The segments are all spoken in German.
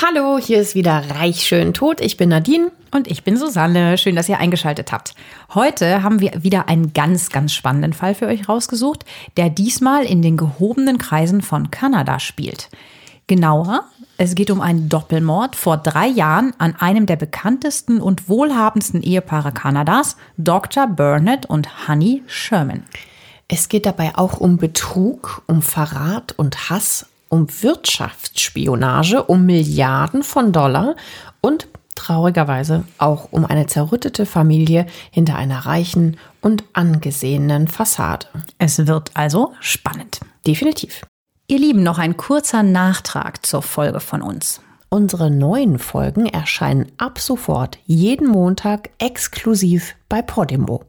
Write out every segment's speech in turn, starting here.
Hallo, hier ist wieder Reich schön tot. Ich bin Nadine. Und ich bin Susanne. Schön, dass ihr eingeschaltet habt. Heute haben wir wieder einen ganz, ganz spannenden Fall für euch rausgesucht, der diesmal in den gehobenen Kreisen von Kanada spielt. Genauer, es geht um einen Doppelmord vor drei Jahren an einem der bekanntesten und wohlhabendsten Ehepaare Kanadas, Dr. Burnett und Honey Sherman. Es geht dabei auch um Betrug, um Verrat und Hass, um Wirtschaftsspionage, um Milliarden von Dollar und traurigerweise auch um eine zerrüttete Familie hinter einer reichen und angesehenen Fassade. Es wird also spannend. Definitiv. Ihr Lieben, noch ein kurzer Nachtrag zur Folge von uns. Unsere neuen Folgen erscheinen ab sofort jeden Montag exklusiv bei Podimo.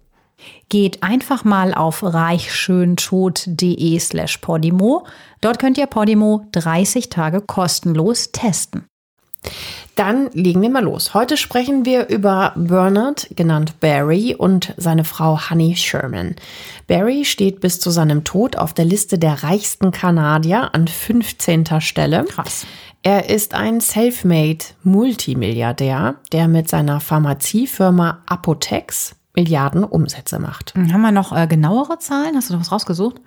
Geht einfach mal auf reichschöntod.de slash Podimo. Dort könnt ihr Podimo 30 Tage kostenlos testen. Dann legen wir mal los. Heute sprechen wir über Bernard, genannt Barry, und seine Frau Honey Sherman. Barry steht bis zu seinem Tod auf der Liste der reichsten Kanadier an 15. Stelle. Krass. Er ist ein self-made Multimilliardär, der mit seiner Pharmaziefirma Apotex Milliarden Umsätze macht. Haben wir noch äh, genauere Zahlen? Hast du noch was rausgesucht?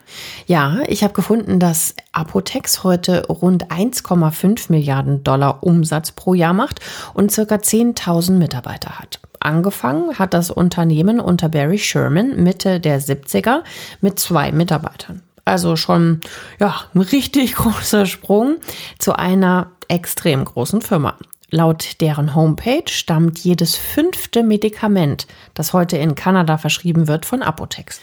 Ja, ich habe gefunden, dass Apotex heute rund 1,5 Milliarden Dollar Umsatz pro Jahr macht und circa 10.000 Mitarbeiter hat. Angefangen hat das Unternehmen unter Barry Sherman Mitte der 70er mit zwei Mitarbeitern. Also schon ja, ein richtig großer Sprung zu einer extrem großen Firma. Laut deren Homepage stammt jedes fünfte Medikament, das heute in Kanada verschrieben wird, von Apotex.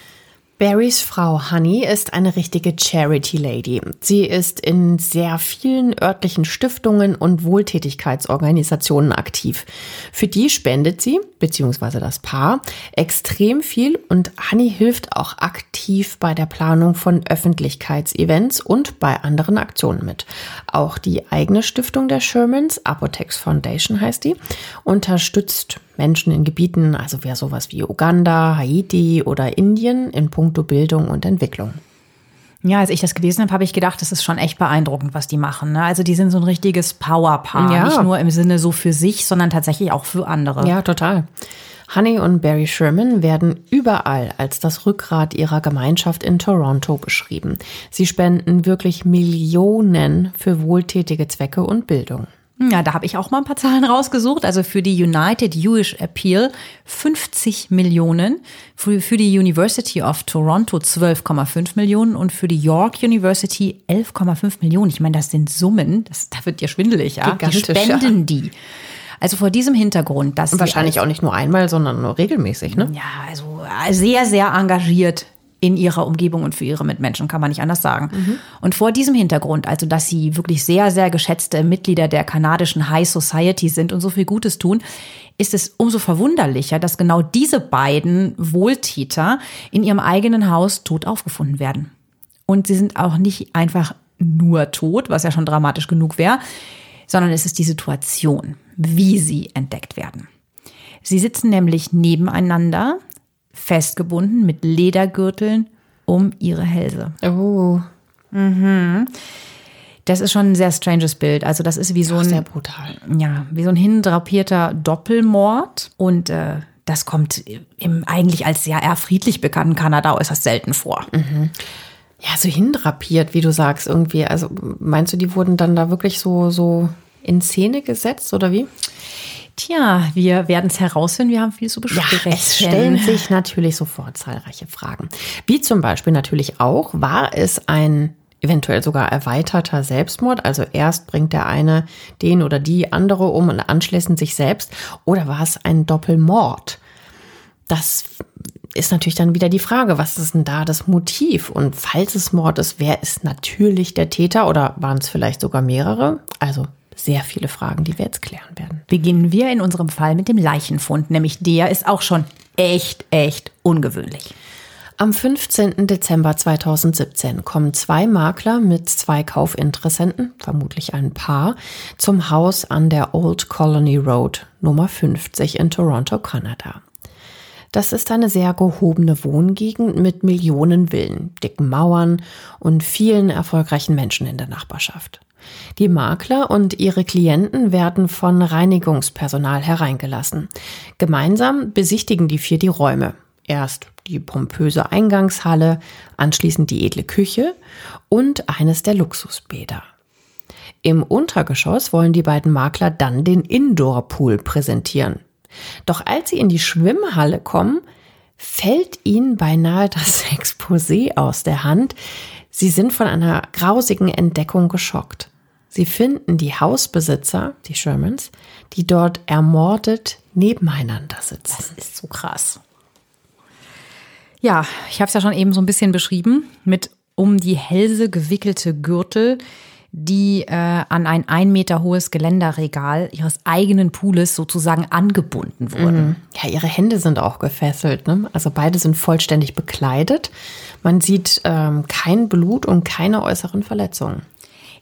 Barrys Frau Honey ist eine richtige Charity Lady. Sie ist in sehr vielen örtlichen Stiftungen und Wohltätigkeitsorganisationen aktiv. Für die spendet sie, beziehungsweise das Paar, extrem viel und Honey hilft auch aktiv bei der Planung von Öffentlichkeitsevents und bei anderen Aktionen mit. Auch die eigene Stiftung der Shermans, Apotex Foundation heißt die, unterstützt Menschen in Gebieten, also wer sowas wie Uganda, Haiti oder Indien in puncto Bildung und Entwicklung. Ja, als ich das gelesen habe, habe ich gedacht, das ist schon echt beeindruckend, was die machen. Ne? Also die sind so ein richtiges Powerpaar, Ja. nicht nur im Sinne so für sich, sondern tatsächlich auch für andere. Ja, total. Honey und Barry Sherman werden überall als das Rückgrat ihrer Gemeinschaft in Toronto beschrieben. Sie spenden wirklich Millionen für wohltätige Zwecke und Bildung. Ja, da habe ich auch mal ein paar Zahlen rausgesucht. Also für die United Jewish Appeal 50 Millionen, für, für die University of Toronto 12,5 Millionen und für die York University 11,5 Millionen. Ich meine, das sind Summen, das, da wird dir schwindelig, ja. Die spenden die. Also vor diesem Hintergrund, dass Und wahrscheinlich auch nicht nur einmal, sondern nur regelmäßig, ne? ja, also sehr, sehr engagiert in ihrer Umgebung und für ihre Mitmenschen, kann man nicht anders sagen. Und vor diesem Hintergrund, also dass sie wirklich sehr, sehr geschätzte Mitglieder der kanadischen High Society sind und so viel Gutes tun, ist es umso verwunderlicher, dass genau diese beiden Wohltäter in ihrem eigenen Haus tot aufgefunden werden. Und sie sind auch nicht einfach nur tot, was ja schon dramatisch genug wäre, sondern es ist die Situation, wie sie entdeckt werden. Sie sitzen nämlich nebeneinander, festgebunden mit Ledergürteln um ihre Hälse. Oh, Das ist schon ein sehr stranges Bild. Also das ist wie so sehr ein, brutal. ja, wie so ein hindrapierter Doppelmord. Und äh, das kommt im eigentlich als sehr eher friedlich bekannten Kanada äußerst selten vor. Ja, so hindrapiert, wie du sagst, irgendwie. Also meinst du, die wurden dann da wirklich so, so in Szene gesetzt oder wie? Tja, wir werden es herausfinden. Wir haben viel zu Ja, besprechen. es stellen sich natürlich sofort zahlreiche Fragen. Wie zum Beispiel natürlich auch, war es ein eventuell sogar erweiterter Selbstmord? Also erst bringt der eine den oder die andere um und anschließend sich selbst. Oder war es ein Doppelmord? Das ist natürlich dann wieder die Frage, was ist denn da das Motiv? Und falls es Mord ist, wer ist natürlich der Täter oder waren es vielleicht sogar mehrere? Also sehr viele Fragen, die wir jetzt klären werden. Beginnen wir in unserem Fall mit dem Leichenfund, nämlich der ist auch schon echt, echt ungewöhnlich. Am 15. Dezember 2017 kommen zwei Makler mit zwei Kaufinteressenten, vermutlich ein Paar, zum Haus an der Old Colony Road Nummer 50 in Toronto, Kanada. Das ist eine sehr gehobene Wohngegend mit Millionen Villen, dicken Mauern und vielen erfolgreichen Menschen in der Nachbarschaft. Die Makler und ihre Klienten werden von Reinigungspersonal hereingelassen. Gemeinsam besichtigen die vier die Räume. Erst die pompöse Eingangshalle, anschließend die edle Küche und eines der Luxusbäder. Im Untergeschoss wollen die beiden Makler dann den Indoor-Pool präsentieren. Doch als sie in die Schwimmhalle kommen, fällt ihnen beinahe das Exposé aus der Hand. Sie sind von einer grausigen Entdeckung geschockt. Sie finden die Hausbesitzer, die Shermans, die dort ermordet nebeneinander sitzen. Das ist so krass. Ja, ich habe es ja schon eben so ein bisschen beschrieben, mit um die Hälse gewickelte Gürtel, die äh, an ein ein Meter hohes Geländerregal ihres eigenen Pooles sozusagen angebunden wurden. Mhm. Ja, ihre Hände sind auch gefesselt. Ne? Also beide sind vollständig bekleidet. Man sieht ähm, kein Blut und keine äußeren Verletzungen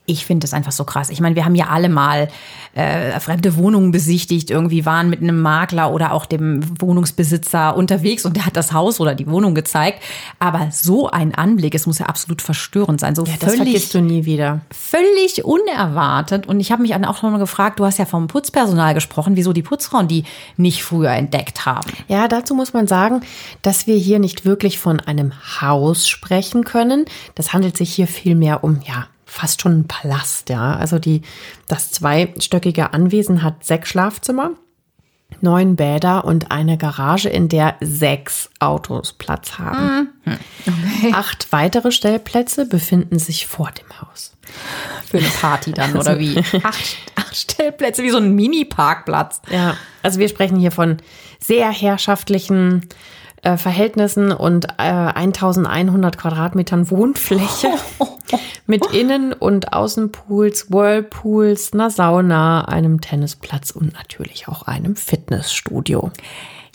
ich finde das einfach so krass. Ich meine, wir haben ja alle mal äh, fremde Wohnungen besichtigt, irgendwie waren mit einem Makler oder auch dem Wohnungsbesitzer unterwegs und der hat das Haus oder die Wohnung gezeigt. Aber so ein Anblick, es muss ja absolut verstörend sein. So ja, das völlig, vergisst du nie wieder. Völlig unerwartet. Und ich habe mich auch noch mal gefragt, du hast ja vom Putzpersonal gesprochen, wieso die Putzfrauen die nicht früher entdeckt haben. Ja, dazu muss man sagen, dass wir hier nicht wirklich von einem Haus sprechen können. Das handelt sich hier vielmehr um, ja, fast schon ein Palast, ja. Also die, das zweistöckige Anwesen hat sechs Schlafzimmer, neun Bäder und eine Garage, in der sechs Autos Platz haben. Mhm. Okay. Acht weitere Stellplätze befinden sich vor dem Haus. Für eine Party dann, oder also, wie? Acht, acht Stellplätze, wie so ein Mini-Parkplatz. Ja, also wir sprechen hier von sehr herrschaftlichen äh, Verhältnissen und äh, 1100 Quadratmetern Wohnfläche mit Innen- und Außenpools, Whirlpools, einer Sauna, einem Tennisplatz und natürlich auch einem Fitnessstudio.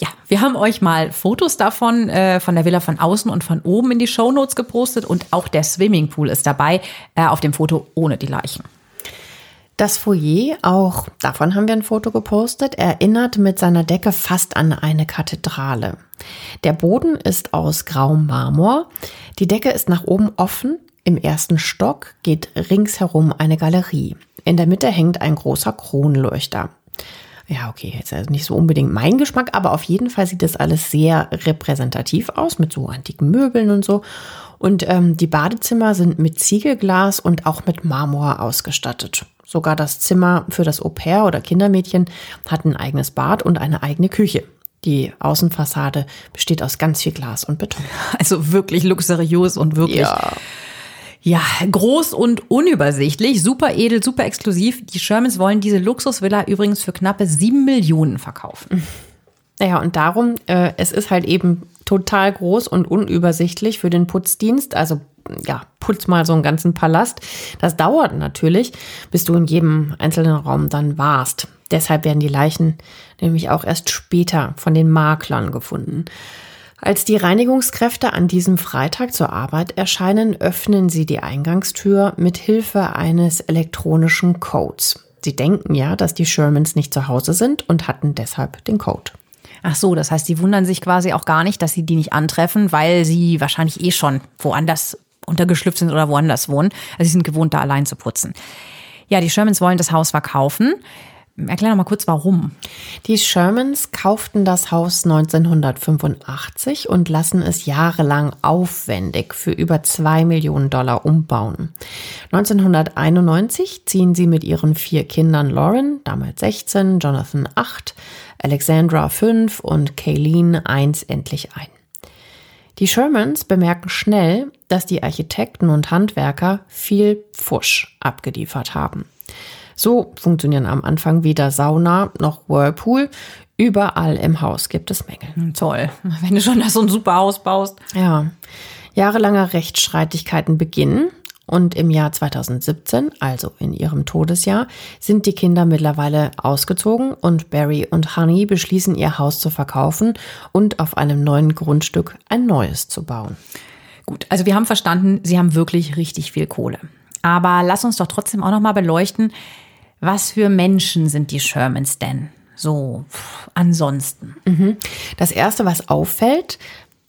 Ja, wir haben euch mal Fotos davon, äh, von der Villa von außen und von oben in die Shownotes gepostet und auch der Swimmingpool ist dabei, äh, auf dem Foto ohne die Leichen. Das Foyer, auch davon haben wir ein Foto gepostet, erinnert mit seiner Decke fast an eine Kathedrale. Der Boden ist aus grauem Marmor, die Decke ist nach oben offen, im ersten Stock geht ringsherum eine Galerie. In der Mitte hängt ein großer Kronleuchter. Ja, okay, jetzt also nicht so unbedingt mein Geschmack, aber auf jeden Fall sieht das alles sehr repräsentativ aus mit so antiken Möbeln und so. Und ähm, die Badezimmer sind mit Ziegelglas und auch mit Marmor ausgestattet. Sogar das Zimmer für das Au-pair oder Kindermädchen hat ein eigenes Bad und eine eigene Küche. Die Außenfassade besteht aus ganz viel Glas und Beton. Also wirklich luxuriös und wirklich. Ja. Ja, groß und unübersichtlich, super edel, super exklusiv. Die Shermans wollen diese Luxusvilla übrigens für knappe sieben Millionen verkaufen. Naja, und darum, äh, es ist halt eben total groß und unübersichtlich für den Putzdienst. Also ja, putz mal so einen ganzen Palast. Das dauert natürlich, bis du in jedem einzelnen Raum dann warst. Deshalb werden die Leichen nämlich auch erst später von den Maklern gefunden. Als die Reinigungskräfte an diesem Freitag zur Arbeit erscheinen, öffnen sie die Eingangstür mit Hilfe eines elektronischen Codes. Sie denken ja, dass die Shermans nicht zu Hause sind und hatten deshalb den Code. Ach so, das heißt, sie wundern sich quasi auch gar nicht, dass sie die nicht antreffen, weil sie wahrscheinlich eh schon woanders untergeschlüpft sind oder woanders wohnen. Also sie sind gewohnt, da allein zu putzen. Ja, die Shermans wollen das Haus verkaufen. Erklär noch mal kurz, warum. Die Shermans kauften das Haus 1985 und lassen es jahrelang aufwendig für über zwei Millionen Dollar umbauen. 1991 ziehen sie mit ihren vier Kindern Lauren, damals 16, Jonathan 8, Alexandra 5 und Kayleen 1 endlich ein. Die Shermans bemerken schnell, dass die Architekten und Handwerker viel Pfusch abgeliefert haben. So funktionieren am Anfang weder Sauna noch Whirlpool. Überall im Haus gibt es Mängel. Hm, toll, wenn du schon so ein super Haus baust. Ja. Jahrelange Rechtsstreitigkeiten beginnen und im Jahr 2017, also in ihrem Todesjahr, sind die Kinder mittlerweile ausgezogen und Barry und Honey beschließen, ihr Haus zu verkaufen und auf einem neuen Grundstück ein neues zu bauen. Gut, also wir haben verstanden, sie haben wirklich richtig viel Kohle. Aber lass uns doch trotzdem auch noch mal beleuchten, was für Menschen sind die Shermans denn? So, pff, ansonsten. Mhm. Das erste, was auffällt,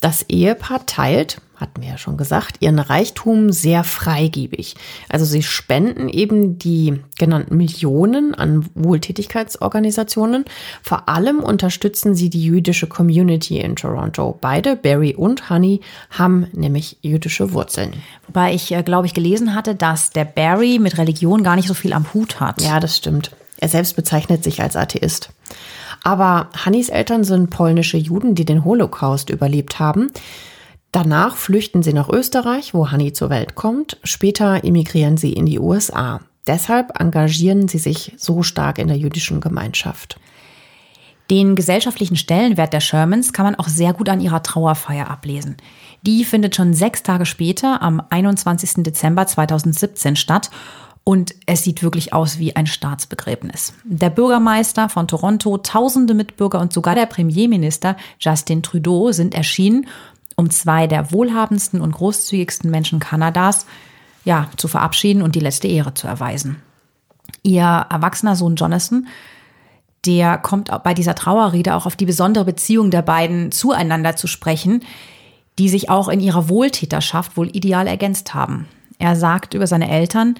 das Ehepaar teilt, hatten wir ja schon gesagt, ihren Reichtum sehr freigebig. Also sie spenden eben die genannten Millionen an Wohltätigkeitsorganisationen. Vor allem unterstützen sie die jüdische Community in Toronto. Beide, Barry und Honey, haben nämlich jüdische Wurzeln. Wobei ich, äh, glaube ich, gelesen hatte, dass der Barry mit Religion gar nicht so viel am Hut hat. Ja, das stimmt. Er selbst bezeichnet sich als Atheist. Aber Hannis Eltern sind polnische Juden, die den Holocaust überlebt haben. Danach flüchten sie nach Österreich, wo Hanni zur Welt kommt. Später emigrieren sie in die USA. Deshalb engagieren sie sich so stark in der jüdischen Gemeinschaft. Den gesellschaftlichen Stellenwert der Shermans kann man auch sehr gut an ihrer Trauerfeier ablesen. Die findet schon sechs Tage später, am 21. Dezember 2017 statt und es sieht wirklich aus wie ein Staatsbegräbnis. Der Bürgermeister von Toronto, tausende Mitbürger und sogar der Premierminister Justin Trudeau sind erschienen, um zwei der wohlhabendsten und großzügigsten Menschen Kanadas ja, zu verabschieden und die letzte Ehre zu erweisen. Ihr erwachsener Sohn Jonathan, der kommt bei dieser Trauerrede auch auf die besondere Beziehung der beiden zueinander zu sprechen, die sich auch in ihrer Wohltäterschaft wohl ideal ergänzt haben. Er sagt über seine Eltern,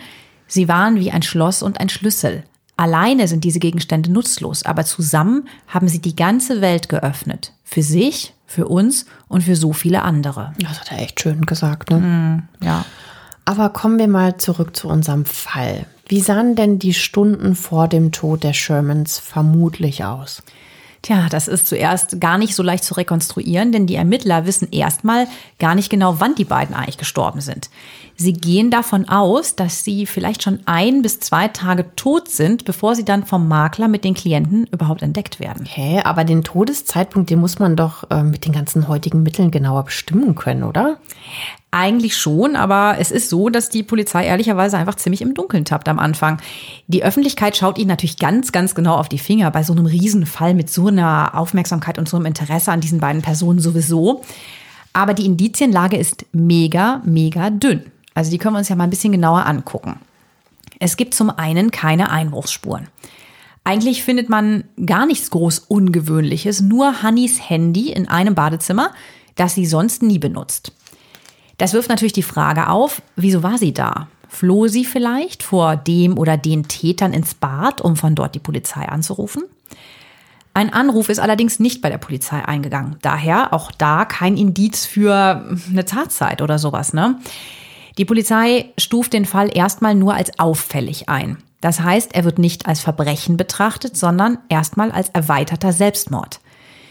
Sie waren wie ein Schloss und ein Schlüssel. Alleine sind diese Gegenstände nutzlos, aber zusammen haben sie die ganze Welt geöffnet. Für sich, für uns und für so viele andere. Das hat er echt schön gesagt, ne? Mm, ja. Aber kommen wir mal zurück zu unserem Fall. Wie sahen denn die Stunden vor dem Tod der Shermans vermutlich aus? Tja, das ist zuerst gar nicht so leicht zu rekonstruieren, denn die Ermittler wissen erstmal gar nicht genau, wann die beiden eigentlich gestorben sind. Sie gehen davon aus, dass sie vielleicht schon ein bis zwei Tage tot sind, bevor sie dann vom Makler mit den Klienten überhaupt entdeckt werden. Hä, aber den Todeszeitpunkt, den muss man doch äh, mit den ganzen heutigen Mitteln genauer bestimmen können, oder? Eigentlich schon, aber es ist so, dass die Polizei ehrlicherweise einfach ziemlich im Dunkeln tappt am Anfang. Die Öffentlichkeit schaut ihnen natürlich ganz, ganz genau auf die Finger bei so einem Riesenfall mit so einer Aufmerksamkeit und so einem Interesse an diesen beiden Personen sowieso. Aber die Indizienlage ist mega, mega dünn. Also die können wir uns ja mal ein bisschen genauer angucken. Es gibt zum einen keine Einbruchsspuren. Eigentlich findet man gar nichts groß Ungewöhnliches, nur Hannis Handy in einem Badezimmer, das sie sonst nie benutzt. Das wirft natürlich die Frage auf, wieso war sie da? Floh sie vielleicht vor dem oder den Tätern ins Bad, um von dort die Polizei anzurufen? Ein Anruf ist allerdings nicht bei der Polizei eingegangen. Daher auch da kein Indiz für eine Tatzeit oder sowas, ne? Die Polizei stuft den Fall erstmal nur als auffällig ein. Das heißt, er wird nicht als Verbrechen betrachtet, sondern erstmal als erweiterter Selbstmord.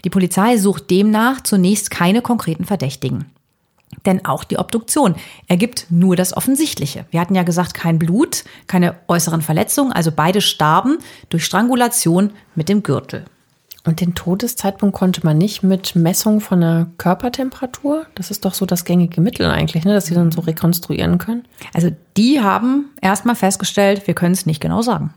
Die Polizei sucht demnach zunächst keine konkreten Verdächtigen. Denn auch die Obduktion ergibt nur das Offensichtliche. Wir hatten ja gesagt, kein Blut, keine äußeren Verletzungen, also beide starben durch Strangulation mit dem Gürtel. Und den Todeszeitpunkt konnte man nicht mit Messung von der Körpertemperatur? Das ist doch so das gängige Mittel eigentlich, ne, dass sie dann so rekonstruieren können. Also die haben erstmal festgestellt, wir können es nicht genau sagen.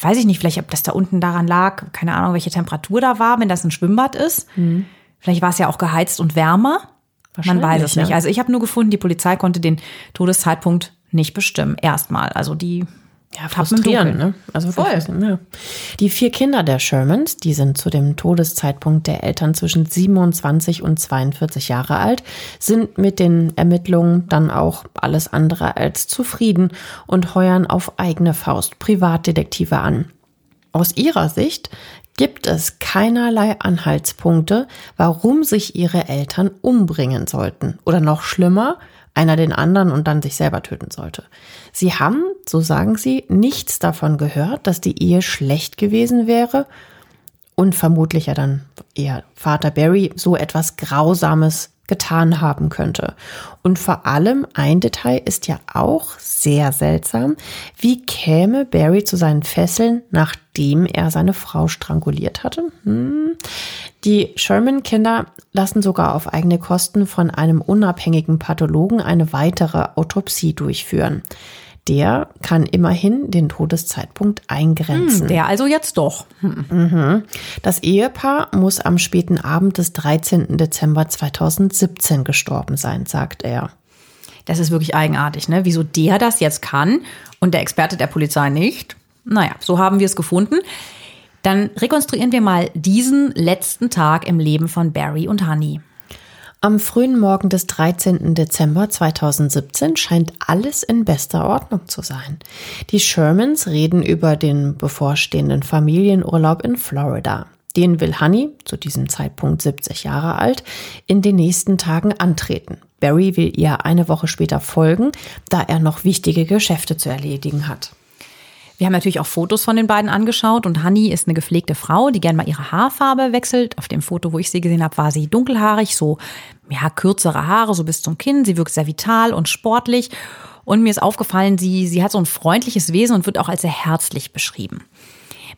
Weiß ich nicht, vielleicht ob das da unten daran lag, keine Ahnung, welche Temperatur da war, wenn das ein Schwimmbad ist. Mhm. Vielleicht war es ja auch geheizt und wärmer. Man weiß es nicht. Ja. Also ich habe nur gefunden, die Polizei konnte den Todeszeitpunkt nicht bestimmen. Erstmal. Also die ja, frustrierend, ne? Also voll. Ja. Die vier Kinder der Shermans, die sind zu dem Todeszeitpunkt der Eltern zwischen 27 und 42 Jahre alt, sind mit den Ermittlungen dann auch alles andere als zufrieden und heuern auf eigene Faust Privatdetektive an. Aus ihrer Sicht gibt es keinerlei Anhaltspunkte, warum sich ihre Eltern umbringen sollten. Oder noch schlimmer, einer den anderen und dann sich selber töten sollte. Sie haben, so sagen sie, nichts davon gehört, dass die Ehe schlecht gewesen wäre und vermutlich ja dann eher Vater Barry so etwas Grausames getan haben könnte. Und vor allem ein Detail ist ja auch sehr seltsam. Wie käme Barry zu seinen Fesseln, nachdem er seine Frau stranguliert hatte? Hm. Die Sherman-Kinder lassen sogar auf eigene Kosten von einem unabhängigen Pathologen eine weitere Autopsie durchführen. Der kann immerhin den Todeszeitpunkt eingrenzen. Hm, der also jetzt doch. Hm. Mhm. Das Ehepaar muss am späten Abend des 13. Dezember 2017 gestorben sein, sagt er. Das ist wirklich eigenartig, ne? Wieso der das jetzt kann und der Experte der Polizei nicht? Naja, so haben wir es gefunden. Dann rekonstruieren wir mal diesen letzten Tag im Leben von Barry und Honey. Am frühen Morgen des 13. Dezember 2017 scheint alles in bester Ordnung zu sein. Die Shermans reden über den bevorstehenden Familienurlaub in Florida. Den will Honey, zu diesem Zeitpunkt 70 Jahre alt, in den nächsten Tagen antreten. Barry will ihr eine Woche später folgen, da er noch wichtige Geschäfte zu erledigen hat. Wir haben natürlich auch Fotos von den beiden angeschaut und Honey ist eine gepflegte Frau, die gerne mal ihre Haarfarbe wechselt. Auf dem Foto, wo ich sie gesehen habe, war sie dunkelhaarig, so ja, kürzere Haare, so bis zum Kinn. Sie wirkt sehr vital und sportlich. Und mir ist aufgefallen, sie, sie hat so ein freundliches Wesen und wird auch als sehr herzlich beschrieben.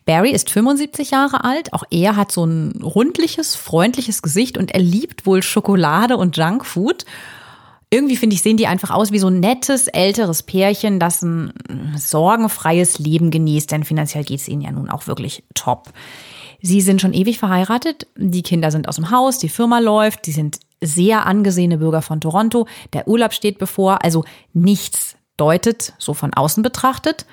Barry ist 75 Jahre alt. Auch er hat so ein rundliches, freundliches Gesicht und er liebt wohl Schokolade und Junkfood irgendwie finde ich, sehen die einfach aus wie so ein nettes, älteres Pärchen, das ein sorgenfreies Leben genießt, denn finanziell geht es ihnen ja nun auch wirklich top. Sie sind schon ewig verheiratet, die Kinder sind aus dem Haus, die Firma läuft, sie sind sehr angesehene Bürger von Toronto, der Urlaub steht bevor, also nichts deutet, so von außen betrachtet,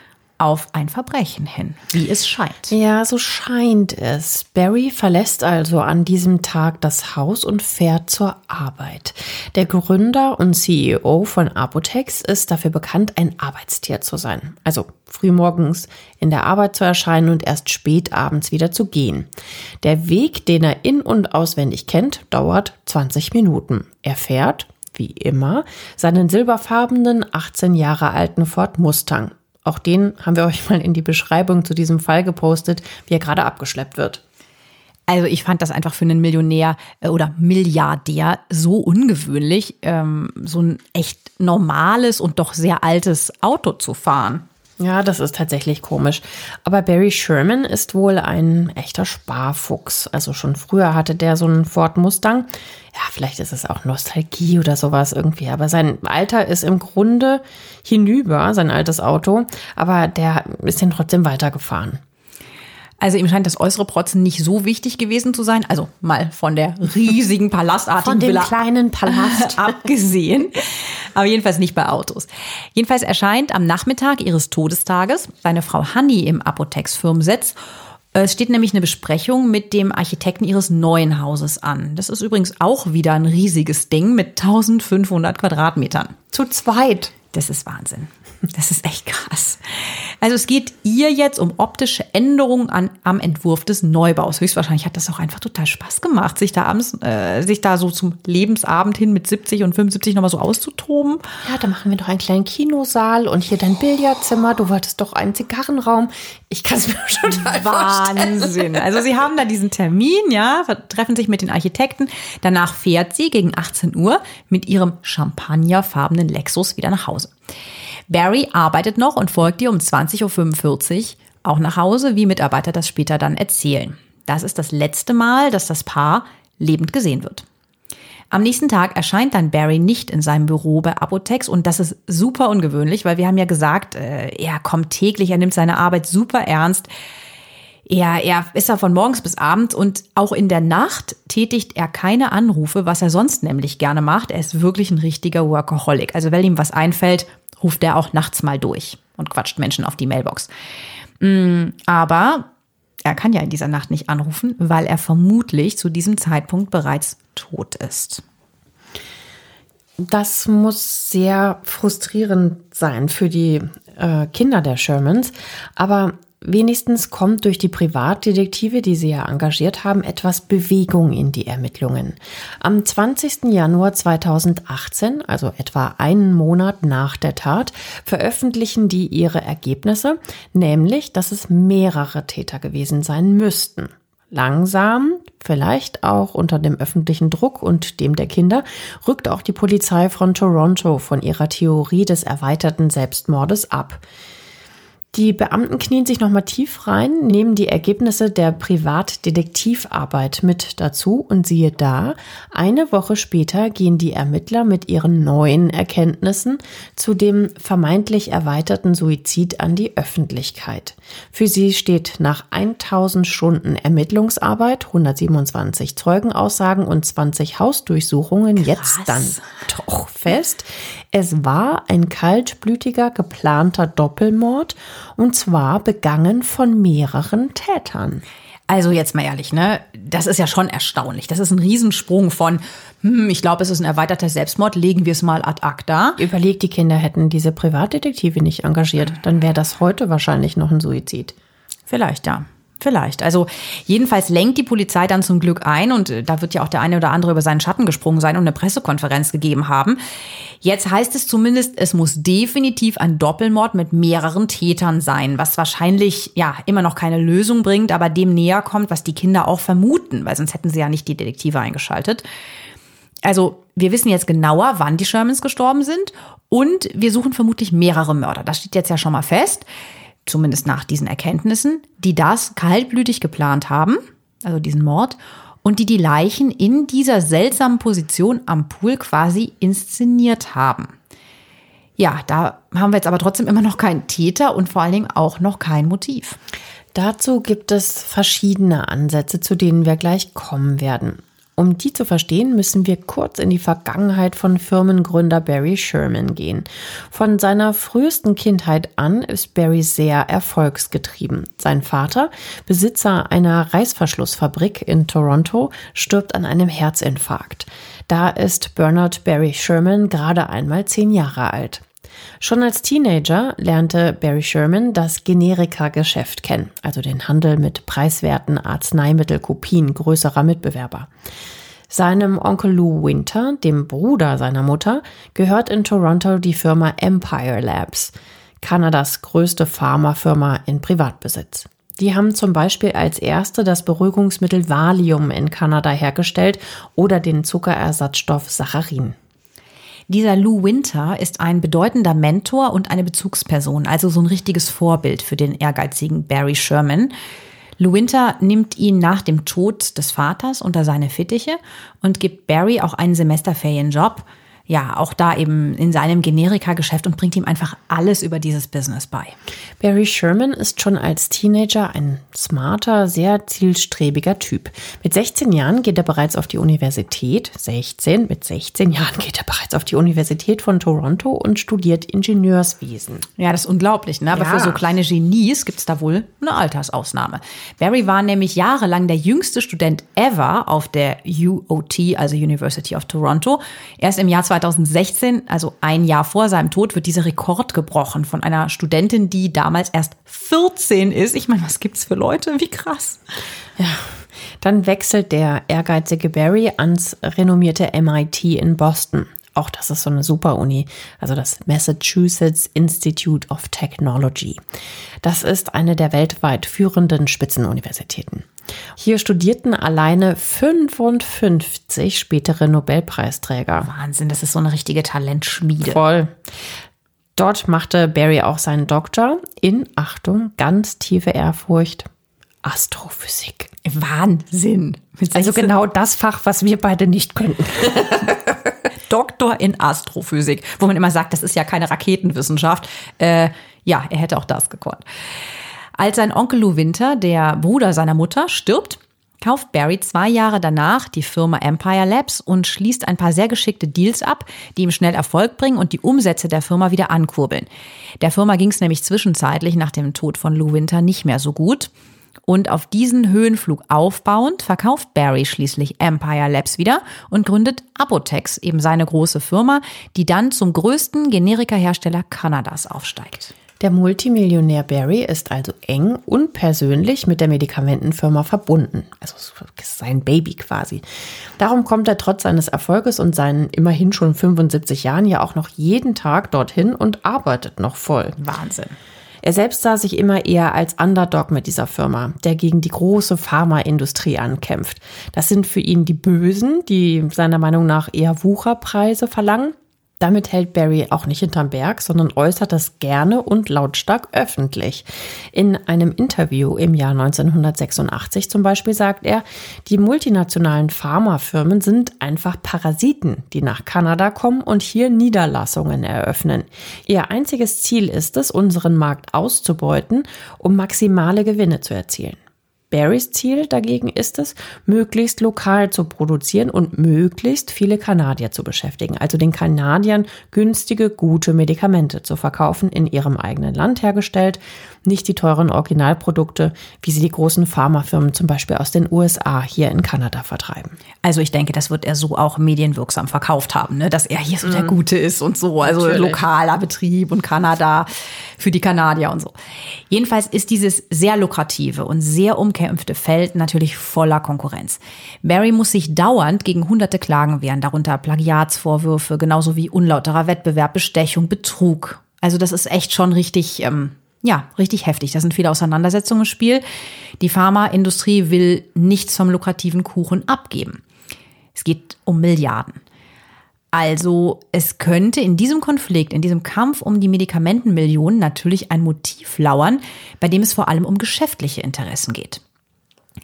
auf ein Verbrechen hin, wie es scheint. Ja, so scheint es. Barry verlässt also an diesem Tag das Haus und fährt zur Arbeit. Der Gründer und CEO von Apotex ist dafür bekannt, ein Arbeitstier zu sein. Also frühmorgens in der Arbeit zu erscheinen und erst spät abends wieder zu gehen. Der Weg, den er in- und auswendig kennt, dauert 20 Minuten. Er fährt, wie immer, seinen silberfarbenen 18 Jahre alten Ford Mustang. Auch den haben wir euch mal in die Beschreibung zu diesem Fall gepostet, wie er gerade abgeschleppt wird. Also ich fand das einfach für einen Millionär äh, oder Milliardär so ungewöhnlich, ähm, so ein echt normales und doch sehr altes Auto zu fahren. Ja, das ist tatsächlich komisch. Aber Barry Sherman ist wohl ein echter Sparfuchs. Also schon früher hatte der so einen Ford Mustang. Ja, vielleicht ist es auch Nostalgie oder sowas irgendwie. Aber sein Alter ist im Grunde hinüber, sein altes Auto. Aber der ist den trotzdem weitergefahren. Also ihm scheint das äußere Protzen nicht so wichtig gewesen zu sein. Also mal von der riesigen palastartigen Von dem Villa kleinen Palast abgesehen. Aber jedenfalls nicht bei Autos. Jedenfalls erscheint am Nachmittag ihres Todestages seine Frau Hanni im Apothex-Firmensitz. Es steht nämlich eine Besprechung mit dem Architekten ihres neuen Hauses an. Das ist übrigens auch wieder ein riesiges Ding mit 1500 Quadratmetern. Zu zweit. Das ist Wahnsinn. Das ist echt krass. Also es geht ihr jetzt um optische Änderungen an, am Entwurf des Neubaus. Höchstwahrscheinlich hat das auch einfach total Spaß gemacht, sich da abends, äh, sich da so zum Lebensabend hin mit 70 und 75 nochmal so auszutoben. Ja, da machen wir doch einen kleinen Kinosaal und hier dein Billardzimmer. Du wolltest doch einen Zigarrenraum. Ich kann es mir schon total Wahnsinn. Vorstellen. Also sie haben da diesen Termin, ja, treffen sich mit den Architekten. Danach fährt sie gegen 18 Uhr mit ihrem champagnerfarbenen Lexus wieder nach Hause. Barry arbeitet noch und folgt ihr um 20.45 Uhr auch nach Hause, wie Mitarbeiter das später dann erzählen. Das ist das letzte Mal, dass das Paar lebend gesehen wird. Am nächsten Tag erscheint dann Barry nicht in seinem Büro bei Apotex und das ist super ungewöhnlich, weil wir haben ja gesagt, äh, er kommt täglich, er nimmt seine Arbeit super ernst. Er, er ist da von morgens bis abends und auch in der Nacht tätigt er keine Anrufe, was er sonst nämlich gerne macht. Er ist wirklich ein richtiger Workaholic. Also wenn ihm was einfällt, ruft er auch nachts mal durch und quatscht Menschen auf die Mailbox. Mm, aber er kann ja in dieser Nacht nicht anrufen, weil er vermutlich zu diesem Zeitpunkt bereits tot ist. Das muss sehr frustrierend sein für die äh, Kinder der Shermans. Aber Wenigstens kommt durch die Privatdetektive, die sie ja engagiert haben, etwas Bewegung in die Ermittlungen. Am 20. Januar 2018, also etwa einen Monat nach der Tat, veröffentlichen die ihre Ergebnisse, nämlich, dass es mehrere Täter gewesen sein müssten. Langsam Vielleicht auch unter dem öffentlichen Druck und dem der Kinder rückt auch die Polizei von Toronto von ihrer Theorie des erweiterten Selbstmordes ab. Die Beamten knien sich nochmal tief rein, nehmen die Ergebnisse der Privatdetektivarbeit mit dazu und siehe da, eine Woche später gehen die Ermittler mit ihren neuen Erkenntnissen zu dem vermeintlich erweiterten Suizid an die Öffentlichkeit. Für sie steht nach 1000 Stunden Ermittlungsarbeit, 127 Zeugenaussagen und 20 Hausdurchsuchungen Krass. jetzt dann doch fest, es war ein kaltblütiger geplanter Doppelmord und zwar begangen von mehreren Tätern. Also jetzt mal ehrlich, ne? Das ist ja schon erstaunlich. Das ist ein Riesensprung von, hm, ich glaube, es ist ein erweiterter Selbstmord, legen wir es mal ad acta. Überlegt, die Kinder hätten diese Privatdetektive nicht engagiert, dann wäre das heute wahrscheinlich noch ein Suizid. Vielleicht, ja. Vielleicht. Also jedenfalls lenkt die Polizei dann zum Glück ein und äh, da wird ja auch der eine oder andere über seinen Schatten gesprungen sein und eine Pressekonferenz gegeben haben. Jetzt heißt es zumindest, es muss definitiv ein Doppelmord mit mehreren Tätern sein, was wahrscheinlich ja immer noch keine Lösung bringt, aber dem näher kommt, was die Kinder auch vermuten, weil sonst hätten sie ja nicht die Detektive eingeschaltet. Also wir wissen jetzt genauer, wann die Shermans gestorben sind und wir suchen vermutlich mehrere Mörder. Das steht jetzt ja schon mal fest zumindest nach diesen Erkenntnissen, die das kaltblütig geplant haben, also diesen Mord, und die die Leichen in dieser seltsamen Position am Pool quasi inszeniert haben. Ja, da haben wir jetzt aber trotzdem immer noch keinen Täter und vor allen Dingen auch noch kein Motiv. Dazu gibt es verschiedene Ansätze, zu denen wir gleich kommen werden. Um die zu verstehen, müssen wir kurz in die Vergangenheit von Firmengründer Barry Sherman gehen. Von seiner frühesten Kindheit an ist Barry sehr erfolgsgetrieben. Sein Vater, Besitzer einer Reißverschlussfabrik in Toronto, stirbt an einem Herzinfarkt. Da ist Bernard Barry Sherman gerade einmal zehn Jahre alt. Schon als Teenager lernte Barry Sherman das Generika-Geschäft kennen, also den Handel mit preiswerten Arzneimittelkopien größerer Mitbewerber. Seinem Onkel Lou Winter, dem Bruder seiner Mutter, gehört in Toronto die Firma Empire Labs, Kanadas größte Pharmafirma in Privatbesitz. Die haben zum Beispiel als erste das Beruhigungsmittel Valium in Kanada hergestellt oder den Zuckerersatzstoff Saccharin. Dieser Lou Winter ist ein bedeutender Mentor und eine Bezugsperson, also so ein richtiges Vorbild für den ehrgeizigen Barry Sherman. Lou Winter nimmt ihn nach dem Tod des Vaters unter seine Fittiche und gibt Barry auch einen Semesterferienjob ja, auch da eben in seinem Generika-Geschäft und bringt ihm einfach alles über dieses Business bei. Barry Sherman ist schon als Teenager ein smarter, sehr zielstrebiger Typ. Mit 16 Jahren geht er bereits auf die Universität, 16, mit 16 Jahren geht er bereits auf die Universität von Toronto und studiert Ingenieurswesen. Ja, das ist unglaublich, ne? aber ja. für so kleine Genies gibt es da wohl eine Altersausnahme. Barry war nämlich jahrelang der jüngste Student ever auf der UOT, also University of Toronto. Erst im Jahr 2016, also ein Jahr vor seinem Tod, wird dieser Rekord gebrochen von einer Studentin, die damals erst 14 ist. Ich meine, was gibt's für Leute? Wie krass. Ja. Dann wechselt der ehrgeizige Barry ans renommierte MIT in Boston. Auch das ist so eine super Uni, also das Massachusetts Institute of Technology. Das ist eine der weltweit führenden Spitzenuniversitäten. Hier studierten alleine 55 spätere Nobelpreisträger. Wahnsinn, das ist so eine richtige Talentschmiede. Voll. Dort machte Barry auch seinen Doktor in, Achtung, ganz tiefe Ehrfurcht, Astrophysik. Wahnsinn. Also genau das Fach, was wir beide nicht könnten. Doktor in Astrophysik, wo man immer sagt, das ist ja keine Raketenwissenschaft. Äh, ja, er hätte auch das gekonnt. Als sein Onkel Lou Winter, der Bruder seiner Mutter, stirbt, kauft Barry zwei Jahre danach die Firma Empire Labs und schließt ein paar sehr geschickte Deals ab, die ihm schnell Erfolg bringen und die Umsätze der Firma wieder ankurbeln. Der Firma ging es nämlich zwischenzeitlich nach dem Tod von Lou Winter nicht mehr so gut. Und auf diesen Höhenflug aufbauend verkauft Barry schließlich Empire Labs wieder und gründet Apotex, eben seine große Firma, die dann zum größten Generika-Hersteller Kanadas aufsteigt. Der Multimillionär Barry ist also eng und persönlich mit der Medikamentenfirma verbunden. Also sein Baby quasi. Darum kommt er trotz seines Erfolges und seinen immerhin schon 75 Jahren ja auch noch jeden Tag dorthin und arbeitet noch voll. Wahnsinn. Er selbst sah sich immer eher als Underdog mit dieser Firma, der gegen die große Pharmaindustrie ankämpft. Das sind für ihn die Bösen, die seiner Meinung nach eher Wucherpreise verlangen. Damit hält Barry auch nicht hinterm Berg, sondern äußert das gerne und lautstark öffentlich. In einem Interview im Jahr 1986 zum Beispiel sagt er, die multinationalen Pharmafirmen sind einfach Parasiten, die nach Kanada kommen und hier Niederlassungen eröffnen. Ihr einziges Ziel ist es, unseren Markt auszubeuten, um maximale Gewinne zu erzielen. Barrys Ziel dagegen ist es, möglichst lokal zu produzieren und möglichst viele Kanadier zu beschäftigen, also den Kanadiern günstige, gute Medikamente zu verkaufen, in ihrem eigenen Land hergestellt, nicht die teuren Originalprodukte, wie sie die großen Pharmafirmen zum Beispiel aus den USA hier in Kanada vertreiben. Also ich denke, das wird er so auch medienwirksam verkauft haben, ne? dass er hier so der mhm. Gute ist und so, also Natürlich. lokaler Betrieb und Kanada für die Kanadier und so. Jedenfalls ist dieses sehr lukrative und sehr umkämpfte Feld natürlich voller Konkurrenz. Barry muss sich dauernd gegen hunderte Klagen wehren, darunter Plagiatsvorwürfe, genauso wie unlauterer Wettbewerb, Bestechung, Betrug. Also das ist echt schon richtig ähm, ja, richtig heftig. Da sind viele Auseinandersetzungen im Spiel. Die Pharmaindustrie will nichts vom lukrativen Kuchen abgeben. Es geht um Milliarden. Also es könnte in diesem Konflikt, in diesem Kampf um die Medikamentenmillionen natürlich ein Motiv lauern, bei dem es vor allem um geschäftliche Interessen geht.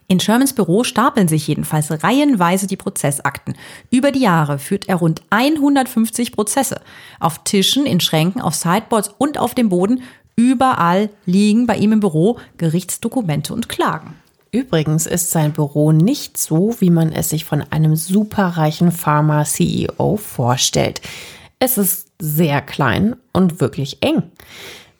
In Shermans Büro stapeln sich jedenfalls reihenweise die Prozessakten. Über die Jahre führt er rund 150 Prozesse. Auf Tischen, in Schränken, auf Sideboards und auf dem Boden Überall liegen bei ihm im Büro Gerichtsdokumente und Klagen. Übrigens ist sein Büro nicht so, wie man es sich von einem superreichen Pharma-CEO vorstellt. Es ist sehr klein und wirklich eng.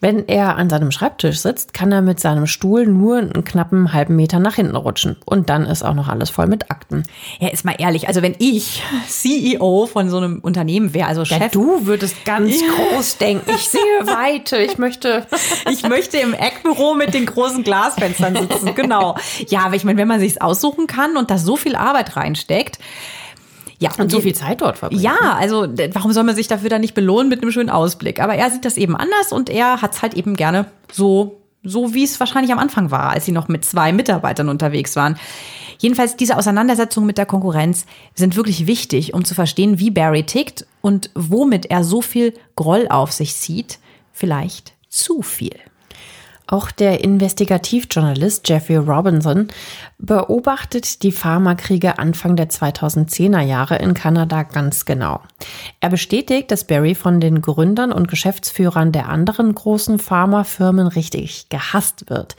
Wenn er an seinem Schreibtisch sitzt, kann er mit seinem Stuhl nur einen knappen halben Meter nach hinten rutschen. Und dann ist auch noch alles voll mit Akten. Ja, ist mal ehrlich, also wenn ich CEO von so einem Unternehmen wäre, also Chef. Ja, du würdest ganz groß denken. Ich sehe weiter. Ich möchte. Ich möchte im Eckbüro mit den großen Glasfenstern sitzen. Genau. Ja, aber ich meine, wenn man sich's aussuchen kann und da so viel Arbeit reinsteckt, ja, und so viel Zeit dort verbringen. Ja, also warum soll man sich dafür dann nicht belohnen mit einem schönen Ausblick? Aber er sieht das eben anders und er hat es halt eben gerne so, so wie es wahrscheinlich am Anfang war, als sie noch mit zwei Mitarbeitern unterwegs waren. Jedenfalls diese Auseinandersetzungen mit der Konkurrenz sind wirklich wichtig, um zu verstehen, wie Barry tickt und womit er so viel Groll auf sich zieht. Vielleicht zu viel. Auch der Investigativjournalist Jeffrey Robinson beobachtet die Pharmakriege Anfang der 2010er Jahre in Kanada ganz genau. Er bestätigt, dass Barry von den Gründern und Geschäftsführern der anderen großen Pharmafirmen richtig gehasst wird.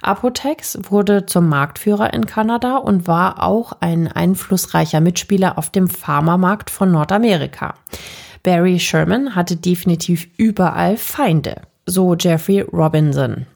Apotex wurde zum Marktführer in Kanada und war auch ein einflussreicher Mitspieler auf dem Pharmamarkt von Nordamerika. Barry Sherman hatte definitiv überall Feinde so Jeffrey Robinson.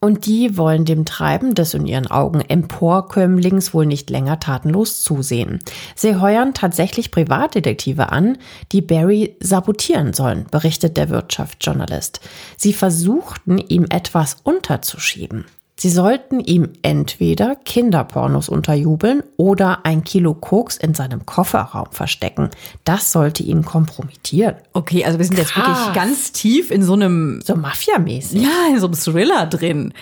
Und die wollen dem Treiben des in ihren Augen Emporkömmlings wohl nicht länger tatenlos zusehen. Sie heuern tatsächlich Privatdetektive an, die Barry sabotieren sollen, berichtet der Wirtschaftsjournalist. Sie versuchten, ihm etwas unterzuschieben. Sie sollten ihm entweder Kinderpornos unterjubeln oder ein Kilo Koks in seinem Kofferraum verstecken. Das sollte ihn kompromittieren. Okay, also wir sind Krass. jetzt wirklich ganz tief in so einem... So Mafia-mäßig. Ja, in so einem Thriller drin.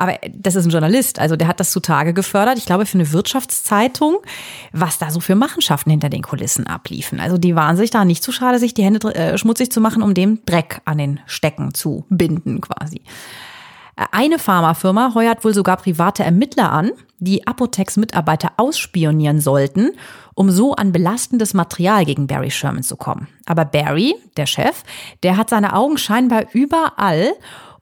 Aber das ist ein Journalist, also der hat das zutage gefördert, ich glaube für eine Wirtschaftszeitung, was da so für Machenschaften hinter den Kulissen abliefen. Also die waren sich da nicht zu schade, sich die Hände äh, schmutzig zu machen, um dem Dreck an den Stecken zu binden quasi. Eine Pharmafirma heuert wohl sogar private Ermittler an, die Apotex-Mitarbeiter ausspionieren sollten, um so an belastendes Material gegen Barry Sherman zu kommen. Aber Barry, der Chef, der hat seine Augen scheinbar überall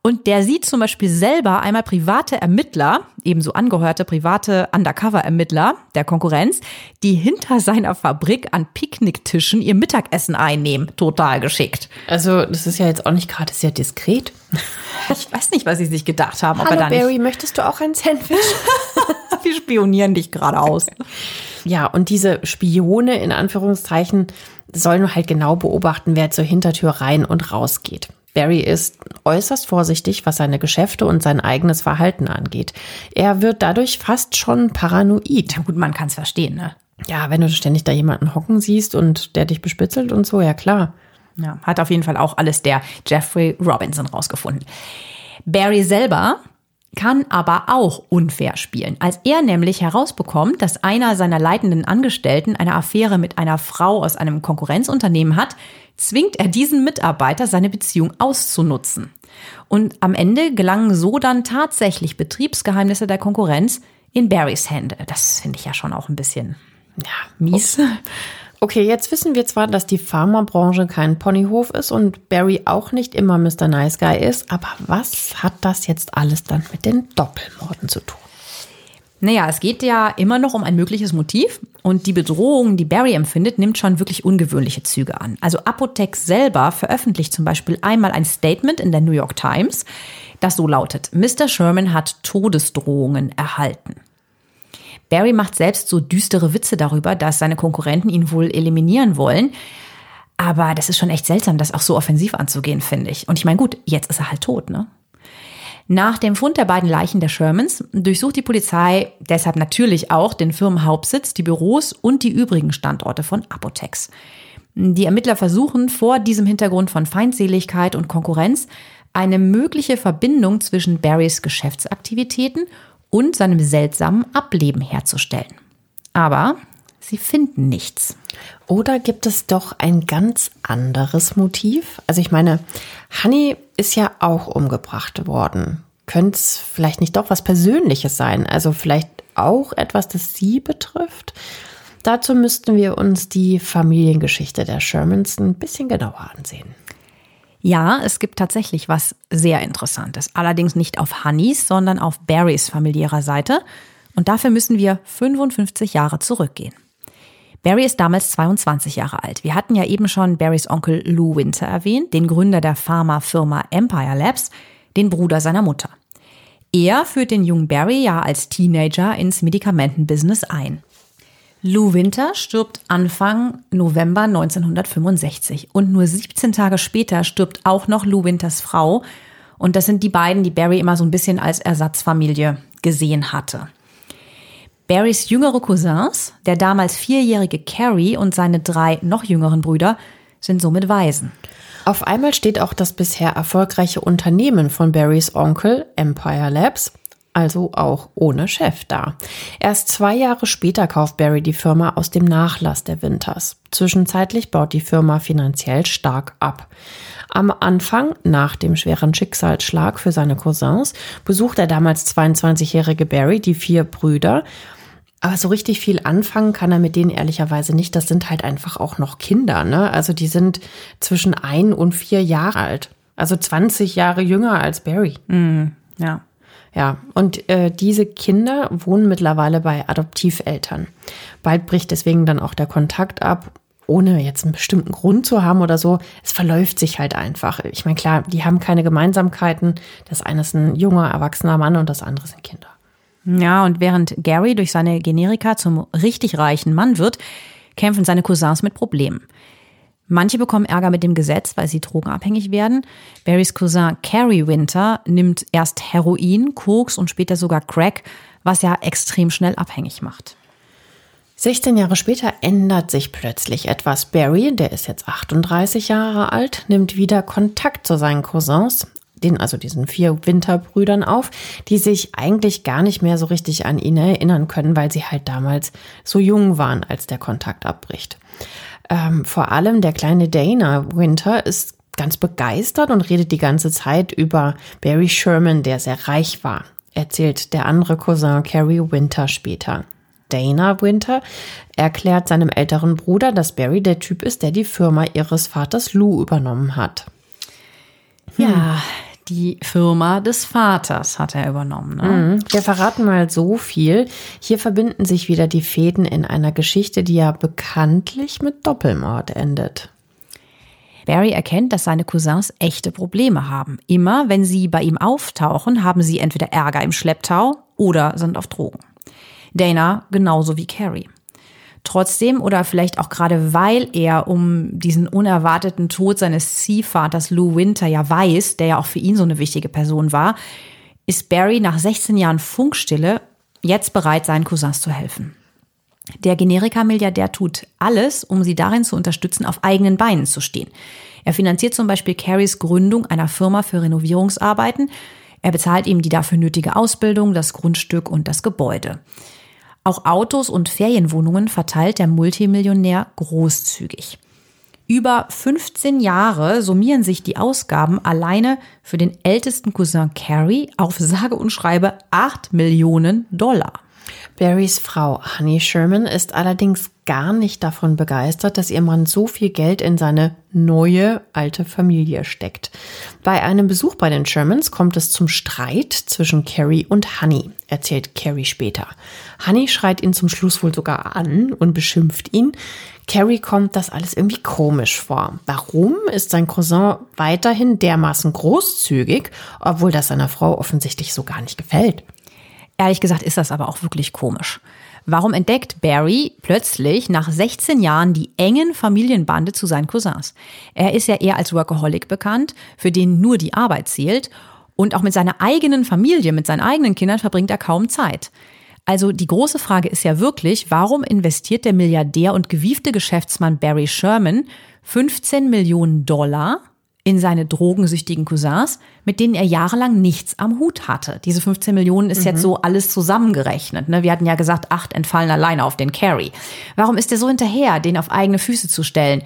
und der sieht zum Beispiel selber einmal private Ermittler, ebenso angehörte private Undercover-Ermittler der Konkurrenz, die hinter seiner Fabrik an Picknicktischen ihr Mittagessen einnehmen. Total geschickt. Also, das ist ja jetzt auch nicht gerade sehr diskret. Ich weiß nicht, was sie sich gedacht haben. Hallo ob Barry, möchtest du auch ein Sandwich? Wir spionieren dich gerade aus. Ja, und diese Spione in Anführungszeichen sollen halt genau beobachten, wer zur Hintertür rein und raus geht. Barry ist äußerst vorsichtig, was seine Geschäfte und sein eigenes Verhalten angeht. Er wird dadurch fast schon paranoid. Ja, gut, man kann es verstehen, ne? Ja, wenn du ständig da jemanden hocken siehst und der dich bespitzelt und so, ja klar. Ja, hat auf jeden Fall auch alles der Jeffrey Robinson rausgefunden. Barry selber kann aber auch unfair spielen. Als er nämlich herausbekommt, dass einer seiner leitenden Angestellten eine Affäre mit einer Frau aus einem Konkurrenzunternehmen hat, zwingt er diesen Mitarbeiter, seine Beziehung auszunutzen. Und am Ende gelangen so dann tatsächlich Betriebsgeheimnisse der Konkurrenz in Barrys Hände. Das finde ich ja schon auch ein bisschen ja, mies. Okay. Okay, jetzt wissen wir zwar, dass die Pharmabranche kein Ponyhof ist und Barry auch nicht immer Mr. Nice Guy ist, aber was hat das jetzt alles dann mit den Doppelmorden zu tun? Naja, es geht ja immer noch um ein mögliches Motiv und die Bedrohung, die Barry empfindet, nimmt schon wirklich ungewöhnliche Züge an. Also Apotex selber veröffentlicht zum Beispiel einmal ein Statement in der New York Times, das so lautet, Mr. Sherman hat Todesdrohungen erhalten. Barry macht selbst so düstere Witze darüber, dass seine Konkurrenten ihn wohl eliminieren wollen. Aber das ist schon echt seltsam, das auch so offensiv anzugehen, finde ich. Und ich meine, gut, jetzt ist er halt tot, ne? Nach dem Fund der beiden Leichen der Shermans durchsucht die Polizei deshalb natürlich auch den Firmenhauptsitz, die Büros und die übrigen Standorte von Apotex. Die Ermittler versuchen vor diesem Hintergrund von Feindseligkeit und Konkurrenz eine mögliche Verbindung zwischen Barrys Geschäftsaktivitäten und seinem seltsamen Ableben herzustellen. Aber sie finden nichts. Oder gibt es doch ein ganz anderes Motiv? Also ich meine, Honey ist ja auch umgebracht worden. Könnte es vielleicht nicht doch was Persönliches sein? Also vielleicht auch etwas, das sie betrifft? Dazu müssten wir uns die Familiengeschichte der Shermans ein bisschen genauer ansehen. Ja, es gibt tatsächlich was sehr Interessantes. Allerdings nicht auf Honeys, sondern auf Barrys familiärer Seite. Und dafür müssen wir 55 Jahre zurückgehen. Barry ist damals 22 Jahre alt. Wir hatten ja eben schon Barrys Onkel Lou Winter erwähnt, den Gründer der Pharmafirma Empire Labs, den Bruder seiner Mutter. Er führt den jungen Barry ja als Teenager ins Medikamentenbusiness ein. Lou Winter stirbt Anfang November 1965 und nur 17 Tage später stirbt auch noch Lou Winters Frau. Und das sind die beiden, die Barry immer so ein bisschen als Ersatzfamilie gesehen hatte. Barrys jüngere Cousins, der damals vierjährige Carrie und seine drei noch jüngeren Brüder, sind somit Waisen. Auf einmal steht auch das bisher erfolgreiche Unternehmen von Barrys Onkel, Empire Labs, also auch ohne Chef da. Erst zwei Jahre später kauft Barry die Firma aus dem Nachlass der Winters. Zwischenzeitlich baut die Firma finanziell stark ab. Am Anfang, nach dem schweren Schicksalsschlag für seine Cousins, besucht der damals 22-jährige Barry die vier Brüder. Aber so richtig viel anfangen kann er mit denen ehrlicherweise nicht. Das sind halt einfach auch noch Kinder, ne? Also die sind zwischen ein und vier Jahre alt. Also 20 Jahre jünger als Barry. Mm, ja. Ja, und äh, diese Kinder wohnen mittlerweile bei Adoptiveltern. Bald bricht deswegen dann auch der Kontakt ab, ohne jetzt einen bestimmten Grund zu haben oder so. Es verläuft sich halt einfach. Ich meine, klar, die haben keine Gemeinsamkeiten. Das eine ist ein junger, erwachsener Mann und das andere sind Kinder. Ja, und während Gary durch seine Generika zum richtig reichen Mann wird, kämpfen seine Cousins mit Problemen. Manche bekommen Ärger mit dem Gesetz, weil sie drogenabhängig werden. Barrys Cousin Carrie Winter nimmt erst Heroin, Koks und später sogar Crack, was ja extrem schnell abhängig macht. 16 Jahre später ändert sich plötzlich etwas. Barry, der ist jetzt 38 Jahre alt, nimmt wieder Kontakt zu seinen Cousins, den, also diesen vier Winterbrüdern auf, die sich eigentlich gar nicht mehr so richtig an ihn erinnern können, weil sie halt damals so jung waren, als der Kontakt abbricht. Ähm, vor allem der kleine Dana Winter ist ganz begeistert und redet die ganze Zeit über Barry Sherman, der sehr reich war, erzählt der andere Cousin Carrie Winter später. Dana Winter erklärt seinem älteren Bruder, dass Barry der Typ ist, der die Firma ihres Vaters Lou übernommen hat. Hm. Ja, die Firma des Vaters hat er übernommen. Ne? Mhm. Wir verraten mal so viel. Hier verbinden sich wieder die Fäden in einer Geschichte, die ja bekanntlich mit Doppelmord endet. Barry erkennt, dass seine Cousins echte Probleme haben. Immer wenn sie bei ihm auftauchen, haben sie entweder Ärger im Schlepptau oder sind auf Drogen. Dana genauso wie Carrie. Trotzdem oder vielleicht auch gerade weil er um diesen unerwarteten Tod seines Ziehvaters Lou Winter ja weiß, der ja auch für ihn so eine wichtige Person war, ist Barry nach 16 Jahren Funkstille jetzt bereit, seinen Cousins zu helfen. Der Generika-Milliardär tut alles, um sie darin zu unterstützen, auf eigenen Beinen zu stehen. Er finanziert zum Beispiel Carries Gründung einer Firma für Renovierungsarbeiten, Er bezahlt ihm die dafür nötige Ausbildung, das Grundstück und das Gebäude. Auch Autos und Ferienwohnungen verteilt der Multimillionär großzügig. Über 15 Jahre summieren sich die Ausgaben alleine für den ältesten Cousin Carrie auf sage und schreibe 8 Millionen Dollar. Barrys Frau Honey Sherman ist allerdings gar nicht davon begeistert, dass ihr Mann so viel Geld in seine neue alte Familie steckt. Bei einem Besuch bei den Shermans kommt es zum Streit zwischen Carrie und Honey, erzählt Carrie später. Honey schreit ihn zum Schluss wohl sogar an und beschimpft ihn. Carrie kommt das alles irgendwie komisch vor. Warum ist sein Cousin weiterhin dermaßen großzügig, obwohl das seiner Frau offensichtlich so gar nicht gefällt? Ehrlich gesagt ist das aber auch wirklich komisch. Warum entdeckt Barry plötzlich nach 16 Jahren die engen Familienbande zu seinen Cousins? Er ist ja eher als Workaholic bekannt, für den nur die Arbeit zählt. Und auch mit seiner eigenen Familie, mit seinen eigenen Kindern verbringt er kaum Zeit. Also die große Frage ist ja wirklich, warum investiert der Milliardär und gewiefte Geschäftsmann Barry Sherman 15 Millionen Dollar in seine drogensüchtigen Cousins, mit denen er jahrelang nichts am Hut hatte. Diese 15 Millionen ist mhm. jetzt so alles zusammengerechnet. Ne? Wir hatten ja gesagt, acht entfallen alleine auf den Carry. Warum ist er so hinterher, den auf eigene Füße zu stellen?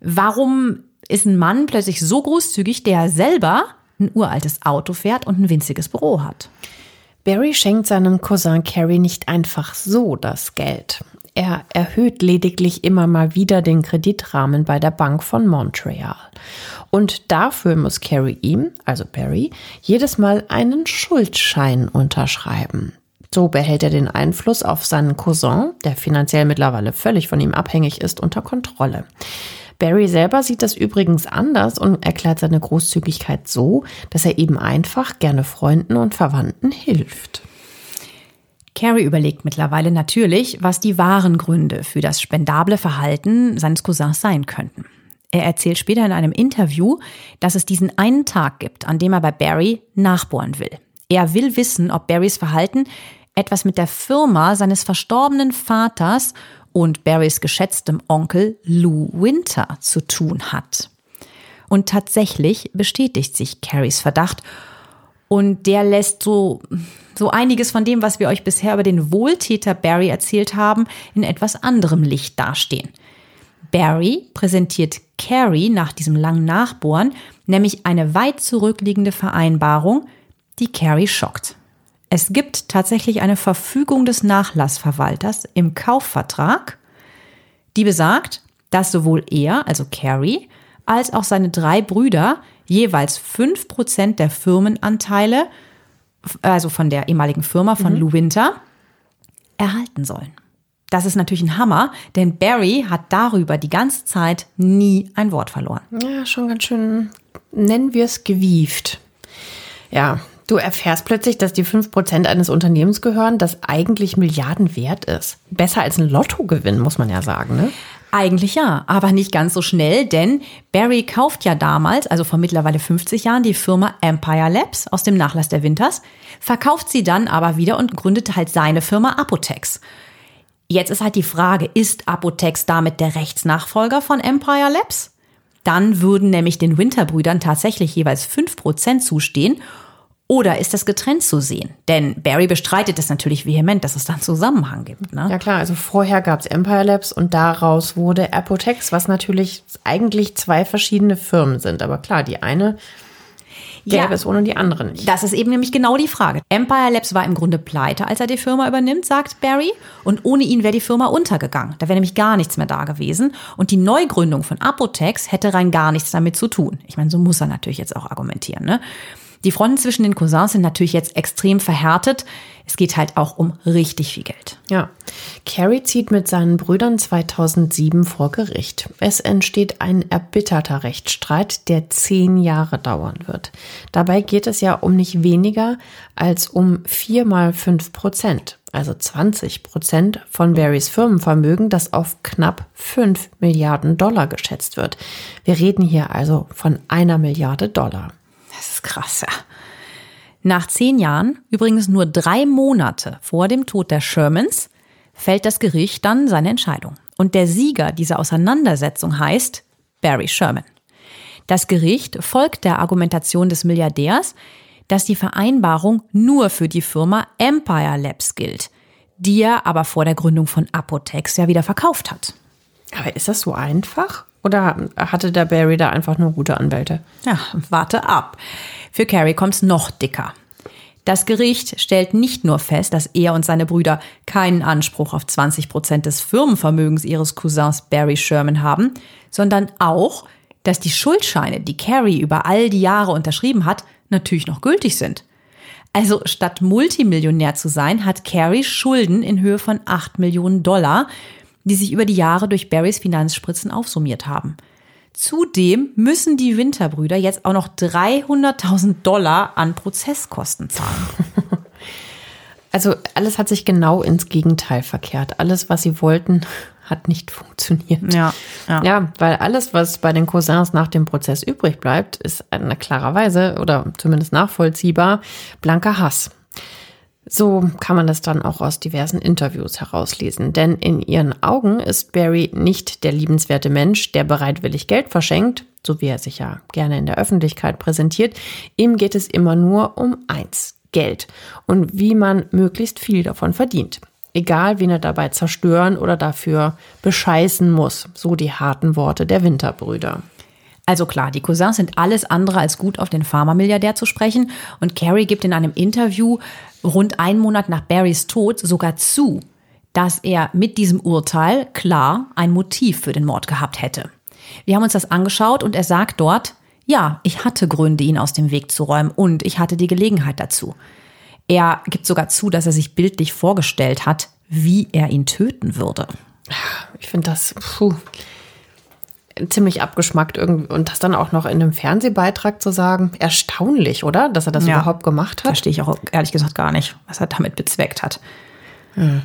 Warum ist ein Mann plötzlich so großzügig, der selber ein uraltes Auto fährt und ein winziges Büro hat? Barry schenkt seinem Cousin Carrie nicht einfach so das Geld. Er erhöht lediglich immer mal wieder den Kreditrahmen bei der Bank von Montreal. Und dafür muss Carrie ihm, also Barry, jedes Mal einen Schuldschein unterschreiben. So behält er den Einfluss auf seinen Cousin, der finanziell mittlerweile völlig von ihm abhängig ist, unter Kontrolle. Barry selber sieht das übrigens anders und erklärt seine Großzügigkeit so, dass er eben einfach gerne Freunden und Verwandten hilft. Carrie überlegt mittlerweile natürlich, was die wahren Gründe für das spendable Verhalten seines Cousins sein könnten. Er erzählt später in einem Interview, dass es diesen einen Tag gibt, an dem er bei Barry nachbohren will. Er will wissen, ob Barrys Verhalten etwas mit der Firma seines verstorbenen Vaters und Barrys geschätztem Onkel Lou Winter zu tun hat. Und tatsächlich bestätigt sich Carries Verdacht und der lässt so, so einiges von dem, was wir euch bisher über den Wohltäter Barry erzählt haben, in etwas anderem Licht dastehen. Barry präsentiert Carrie nach diesem langen Nachbohren nämlich eine weit zurückliegende Vereinbarung, die Carrie schockt. Es gibt tatsächlich eine Verfügung des Nachlassverwalters im Kaufvertrag, die besagt, dass sowohl er, also Carrie, als auch seine drei Brüder jeweils fünf Prozent der Firmenanteile, also von der ehemaligen Firma von mhm. Lou Winter, erhalten sollen. Das ist natürlich ein Hammer, denn Barry hat darüber die ganze Zeit nie ein Wort verloren. Ja, schon ganz schön, nennen wir es gewieft. Ja, du erfährst plötzlich, dass die 5% eines Unternehmens gehören, das eigentlich Milliarden wert ist. Besser als ein Lottogewinn, muss man ja sagen, ne? Eigentlich ja, aber nicht ganz so schnell, denn Barry kauft ja damals, also vor mittlerweile 50 Jahren, die Firma Empire Labs aus dem Nachlass der Winters, verkauft sie dann aber wieder und gründet halt seine Firma Apotex. Jetzt ist halt die Frage, ist Apotex damit der Rechtsnachfolger von Empire Labs? Dann würden nämlich den Winterbrüdern tatsächlich jeweils 5% zustehen oder ist das getrennt zu sehen? Denn Barry bestreitet es natürlich vehement, dass es da einen Zusammenhang gibt. Ne? Ja klar, also vorher gab es Empire Labs und daraus wurde Apotex, was natürlich eigentlich zwei verschiedene Firmen sind. Aber klar, die eine gäbe ja, es ohne die andere nicht. Das ist eben nämlich genau die Frage. Empire Labs war im Grunde pleite, als er die Firma übernimmt, sagt Barry. Und ohne ihn wäre die Firma untergegangen. Da wäre nämlich gar nichts mehr da gewesen. Und die Neugründung von Apotex hätte rein gar nichts damit zu tun. Ich meine, so muss er natürlich jetzt auch argumentieren. Ne? Die Fronten zwischen den Cousins sind natürlich jetzt extrem verhärtet. Es geht halt auch um richtig viel Geld. Ja. Carrie zieht mit seinen Brüdern 2007 vor Gericht. Es entsteht ein erbitterter Rechtsstreit, der zehn Jahre dauern wird. Dabei geht es ja um nicht weniger als um vier mal fünf Prozent, also 20 Prozent von Barrys Firmenvermögen, das auf knapp fünf Milliarden Dollar geschätzt wird. Wir reden hier also von einer Milliarde Dollar. Das ist krass, ja. Nach zehn Jahren, übrigens nur drei Monate vor dem Tod der Shermans, fällt das Gericht dann seine Entscheidung. Und der Sieger dieser Auseinandersetzung heißt Barry Sherman. Das Gericht folgt der Argumentation des Milliardärs, dass die Vereinbarung nur für die Firma Empire Labs gilt, die er aber vor der Gründung von Apotex ja wieder verkauft hat. Aber ist das so einfach? Oder hatte der Barry da einfach nur gute Anwälte? Ja, warte ab. Für Carrie kommt's noch dicker. Das Gericht stellt nicht nur fest, dass er und seine Brüder keinen Anspruch auf 20 Prozent des Firmenvermögens ihres Cousins Barry Sherman haben, sondern auch, dass die Schuldscheine, die Carrie über all die Jahre unterschrieben hat, natürlich noch gültig sind. Also statt Multimillionär zu sein, hat Carrie Schulden in Höhe von 8 Millionen Dollar, die sich über die Jahre durch Barrys Finanzspritzen aufsummiert haben. Zudem müssen die Winterbrüder jetzt auch noch 300.000 Dollar an Prozesskosten zahlen. Also alles hat sich genau ins Gegenteil verkehrt. Alles, was sie wollten, hat nicht funktioniert. Ja, ja. ja, weil alles, was bei den Cousins nach dem Prozess übrig bleibt, ist eine klarerweise oder zumindest nachvollziehbar blanker Hass. So kann man das dann auch aus diversen Interviews herauslesen. Denn in ihren Augen ist Barry nicht der liebenswerte Mensch, der bereitwillig Geld verschenkt, so wie er sich ja gerne in der Öffentlichkeit präsentiert. Ihm geht es immer nur um eins, Geld und wie man möglichst viel davon verdient. Egal, wen er dabei zerstören oder dafür bescheißen muss. So die harten Worte der Winterbrüder. Also klar, die Cousins sind alles andere als gut auf den Pharma-Milliardär zu sprechen. Und Carrie gibt in einem Interview rund einen Monat nach Barrys Tod sogar zu, dass er mit diesem Urteil klar ein Motiv für den Mord gehabt hätte. Wir haben uns das angeschaut und er sagt dort, ja, ich hatte Gründe, ihn aus dem Weg zu räumen und ich hatte die Gelegenheit dazu. Er gibt sogar zu, dass er sich bildlich vorgestellt hat, wie er ihn töten würde. Ich finde das, puh, ziemlich abgeschmackt irgendwie und das dann auch noch in einem Fernsehbeitrag zu sagen, erstaunlich, oder? Dass er das ja, überhaupt gemacht hat. Verstehe ich auch ehrlich gesagt gar nicht, was er damit bezweckt hat. Hm.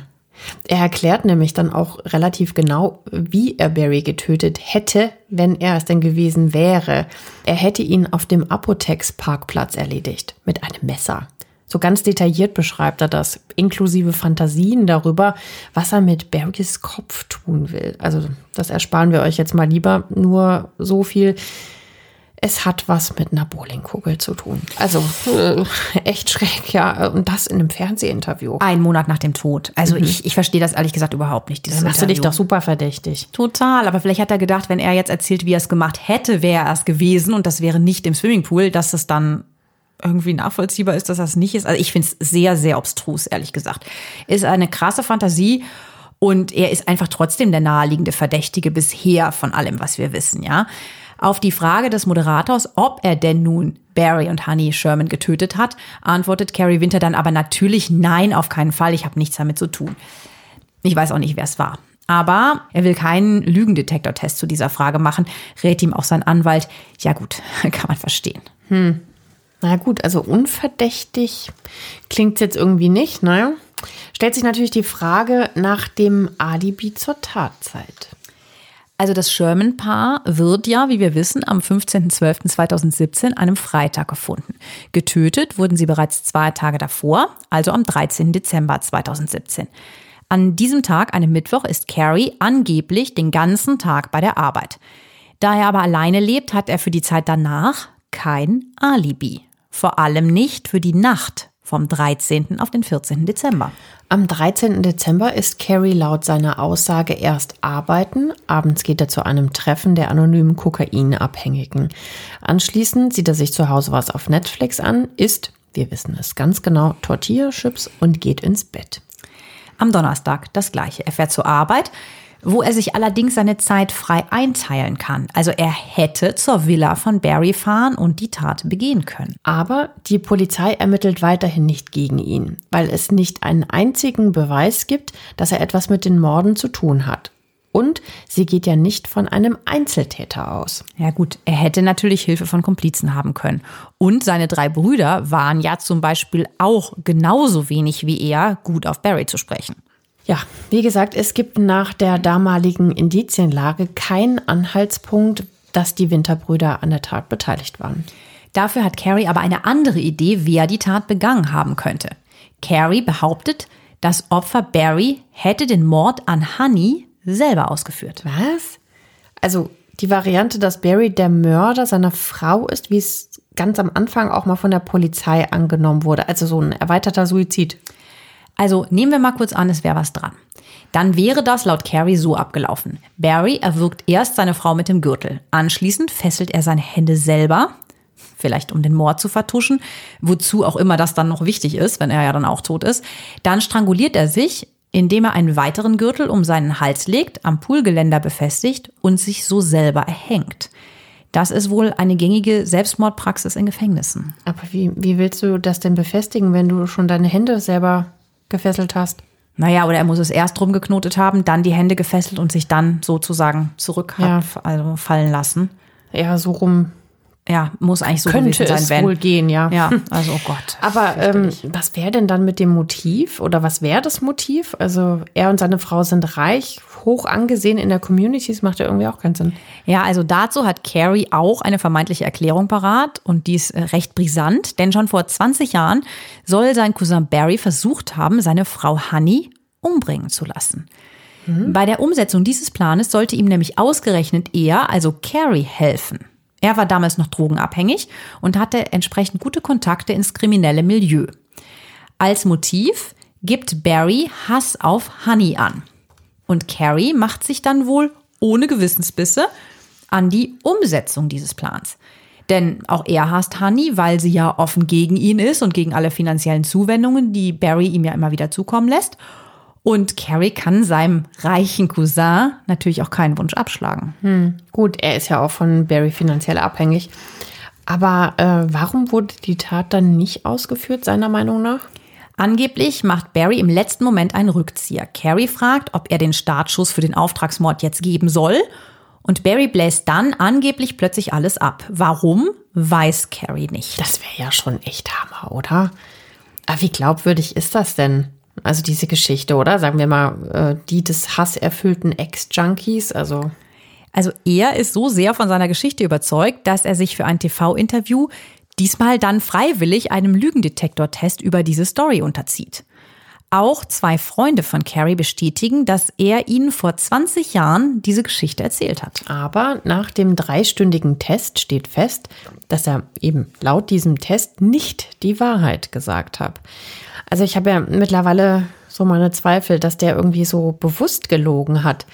Er erklärt nämlich dann auch relativ genau, wie er Barry getötet hätte, wenn er es denn gewesen wäre. Er hätte ihn auf dem Apotex-Parkplatz erledigt mit einem Messer. So ganz detailliert beschreibt er das, inklusive Fantasien darüber, was er mit Barrys Kopf tun will. Also das ersparen wir euch jetzt mal lieber. Nur so viel. Es hat was mit einer Bowlingkugel zu tun. Also äh, echt schräg, ja. Und das in einem Fernsehinterview. Ein Monat nach dem Tod. Also mhm. ich, ich verstehe das ehrlich gesagt überhaupt nicht. Dann machst du dich doch super verdächtig. Total. Aber vielleicht hat er gedacht, wenn er jetzt erzählt, wie er es gemacht hätte, wäre er es gewesen und das wäre nicht im Swimmingpool, dass es dann irgendwie nachvollziehbar ist, dass das nicht ist. Also ich finde es sehr, sehr obstrus, ehrlich gesagt. Ist eine krasse Fantasie und er ist einfach trotzdem der naheliegende Verdächtige bisher von allem, was wir wissen, ja. Auf die Frage des Moderators, ob er denn nun Barry und Honey Sherman getötet hat, antwortet Carrie Winter dann aber natürlich nein, auf keinen Fall, ich habe nichts damit zu tun. Ich weiß auch nicht, wer es war. Aber er will keinen Lügendetektortest zu dieser Frage machen, rät ihm auch sein Anwalt. Ja gut, kann man verstehen. Hm. Na gut, also unverdächtig klingt es jetzt irgendwie nicht, ne? Stellt sich natürlich die Frage nach dem Alibi zur Tatzeit. Also das Sherman-Paar wird ja, wie wir wissen, am 15.12.2017, einem Freitag gefunden. Getötet wurden sie bereits zwei Tage davor, also am 13. Dezember 2017. An diesem Tag, einem Mittwoch, ist Carrie angeblich den ganzen Tag bei der Arbeit. Da er aber alleine lebt, hat er für die Zeit danach kein Alibi. Vor allem nicht für die Nacht vom 13. auf den 14. Dezember. Am 13. Dezember ist Carrie laut seiner Aussage erst arbeiten. Abends geht er zu einem Treffen der anonymen Kokainabhängigen. Anschließend sieht er sich zu Hause was auf Netflix an, isst, wir wissen es ganz genau, Tortilla-Chips und geht ins Bett. Am Donnerstag das gleiche. Er fährt zur Arbeit, wo er sich allerdings seine Zeit frei einteilen kann. Also er hätte zur Villa von Barry fahren und die Tat begehen können. Aber die Polizei ermittelt weiterhin nicht gegen ihn, weil es nicht einen einzigen Beweis gibt, dass er etwas mit den Morden zu tun hat. Und sie geht ja nicht von einem Einzeltäter aus. Ja gut, er hätte natürlich Hilfe von Komplizen haben können. Und seine drei Brüder waren ja zum Beispiel auch genauso wenig wie er gut auf Barry zu sprechen. Ja, wie gesagt, es gibt nach der damaligen Indizienlage keinen Anhaltspunkt, dass die Winterbrüder an der Tat beteiligt waren. Dafür hat Carrie aber eine andere Idee, wer die Tat begangen haben könnte. Carrie behauptet, das Opfer Barry hätte den Mord an Honey selber ausgeführt. Was? Also die Variante, dass Barry der Mörder seiner Frau ist, wie es ganz am Anfang auch mal von der Polizei angenommen wurde. Also so ein erweiterter Suizid. Also nehmen wir mal kurz an, es wäre was dran. Dann wäre das laut Carrie so abgelaufen. Barry erwürgt erst seine Frau mit dem Gürtel. Anschließend fesselt er seine Hände selber, vielleicht um den Mord zu vertuschen, wozu auch immer das dann noch wichtig ist, wenn er ja dann auch tot ist. Dann stranguliert er sich, indem er einen weiteren Gürtel um seinen Hals legt, am Poolgeländer befestigt und sich so selber erhängt. Das ist wohl eine gängige Selbstmordpraxis in Gefängnissen. Aber wie, wie willst du das denn befestigen, wenn du schon deine Hände selber gefesselt hast? Naja, oder er muss es erst drum geknotet haben, dann die Hände gefesselt und sich dann sozusagen zurück Ja. also fallen lassen. Ja, so rum Ja, muss eigentlich so könnte sein, es wenn. wohl gehen, ja. Ja, also oh Gott. Aber ähm, was wäre denn dann mit dem Motiv oder was wäre das Motiv? Also er und seine Frau sind reich, hoch angesehen in der Community, das macht ja irgendwie auch keinen Sinn. Ja, also dazu hat Carrie auch eine vermeintliche Erklärung parat und die ist äh, recht brisant, denn schon vor 20 Jahren soll sein Cousin Barry versucht haben, seine Frau Honey umbringen zu lassen. Bei der Umsetzung dieses Planes sollte ihm nämlich ausgerechnet er, also Carrie, helfen. Er war damals noch drogenabhängig und hatte entsprechend gute Kontakte ins kriminelle Milieu. Als Motiv gibt Barry Hass auf Honey an. Und Carrie macht sich dann wohl ohne Gewissensbisse an die Umsetzung dieses Plans. Denn auch er hasst Honey, weil sie ja offen gegen ihn ist und gegen alle finanziellen Zuwendungen, die Barry ihm ja immer wieder zukommen lässt. Und Carrie kann seinem reichen Cousin natürlich auch keinen Wunsch abschlagen. Gut, er ist ja auch von Barry finanziell abhängig. Aber äh, warum wurde die Tat dann nicht ausgeführt, seiner Meinung nach? Angeblich macht Barry im letzten Moment einen Rückzieher. Carrie fragt, ob er den Startschuss für den Auftragsmord jetzt geben soll. Und Barry bläst dann angeblich plötzlich alles ab. Warum, weiß Carrie nicht. Das wäre ja schon echt Hammer, oder? Aber wie glaubwürdig ist das denn? Also diese Geschichte, oder? Sagen wir mal, äh, die des hasserfüllten Ex-Junkies, also Also er ist so sehr von seiner Geschichte überzeugt, dass er sich für ein TV-Interview diesmal dann freiwillig einem Lügendetektortest über diese Story unterzieht. Auch zwei Freunde von Carrie bestätigen, dass er ihnen vor 20 Jahren diese Geschichte erzählt hat. Aber nach dem dreistündigen Test steht fest, dass er eben laut diesem Test nicht die Wahrheit gesagt hat. Also ich habe ja mittlerweile so meine Zweifel, dass der irgendwie so bewusst gelogen hat.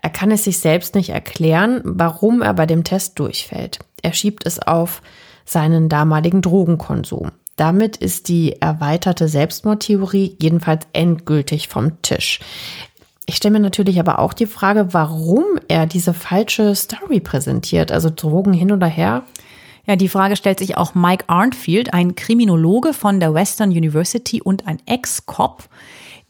Er kann es sich selbst nicht erklären, warum er bei dem Test durchfällt. Er schiebt es auf seinen damaligen Drogenkonsum. Damit ist die erweiterte Selbstmordtheorie jedenfalls endgültig vom Tisch. Ich stelle mir natürlich aber auch die Frage, warum er diese falsche Story präsentiert. Also Drogen hin oder her. Ja, die Frage stellt sich auch Mike Arnfield, ein Kriminologe von der Western University und ein Ex-Cop,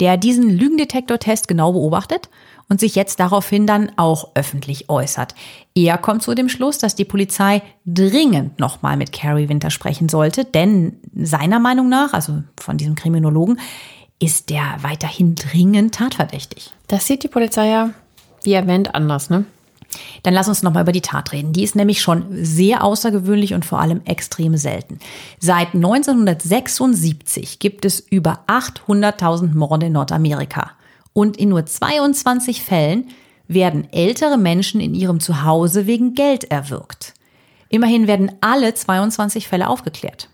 der diesen Lügendetektortest genau beobachtet und sich jetzt daraufhin dann auch öffentlich äußert. Er kommt zu dem Schluss, dass die Polizei dringend nochmal mit Carrie Winter sprechen sollte, denn seiner Meinung nach, also von diesem Kriminologen, ist der weiterhin dringend tatverdächtig. Das sieht die Polizei ja, wie erwähnt, anders, ne? Dann lass uns nochmal über die Tat reden. Die ist nämlich schon sehr außergewöhnlich und vor allem extrem selten. Seit 1976 gibt es über 800.000 Morde in Nordamerika. Und in nur 22 Fällen werden ältere Menschen in ihrem Zuhause wegen Geld erwürgt. Immerhin werden alle 22 Fälle aufgeklärt.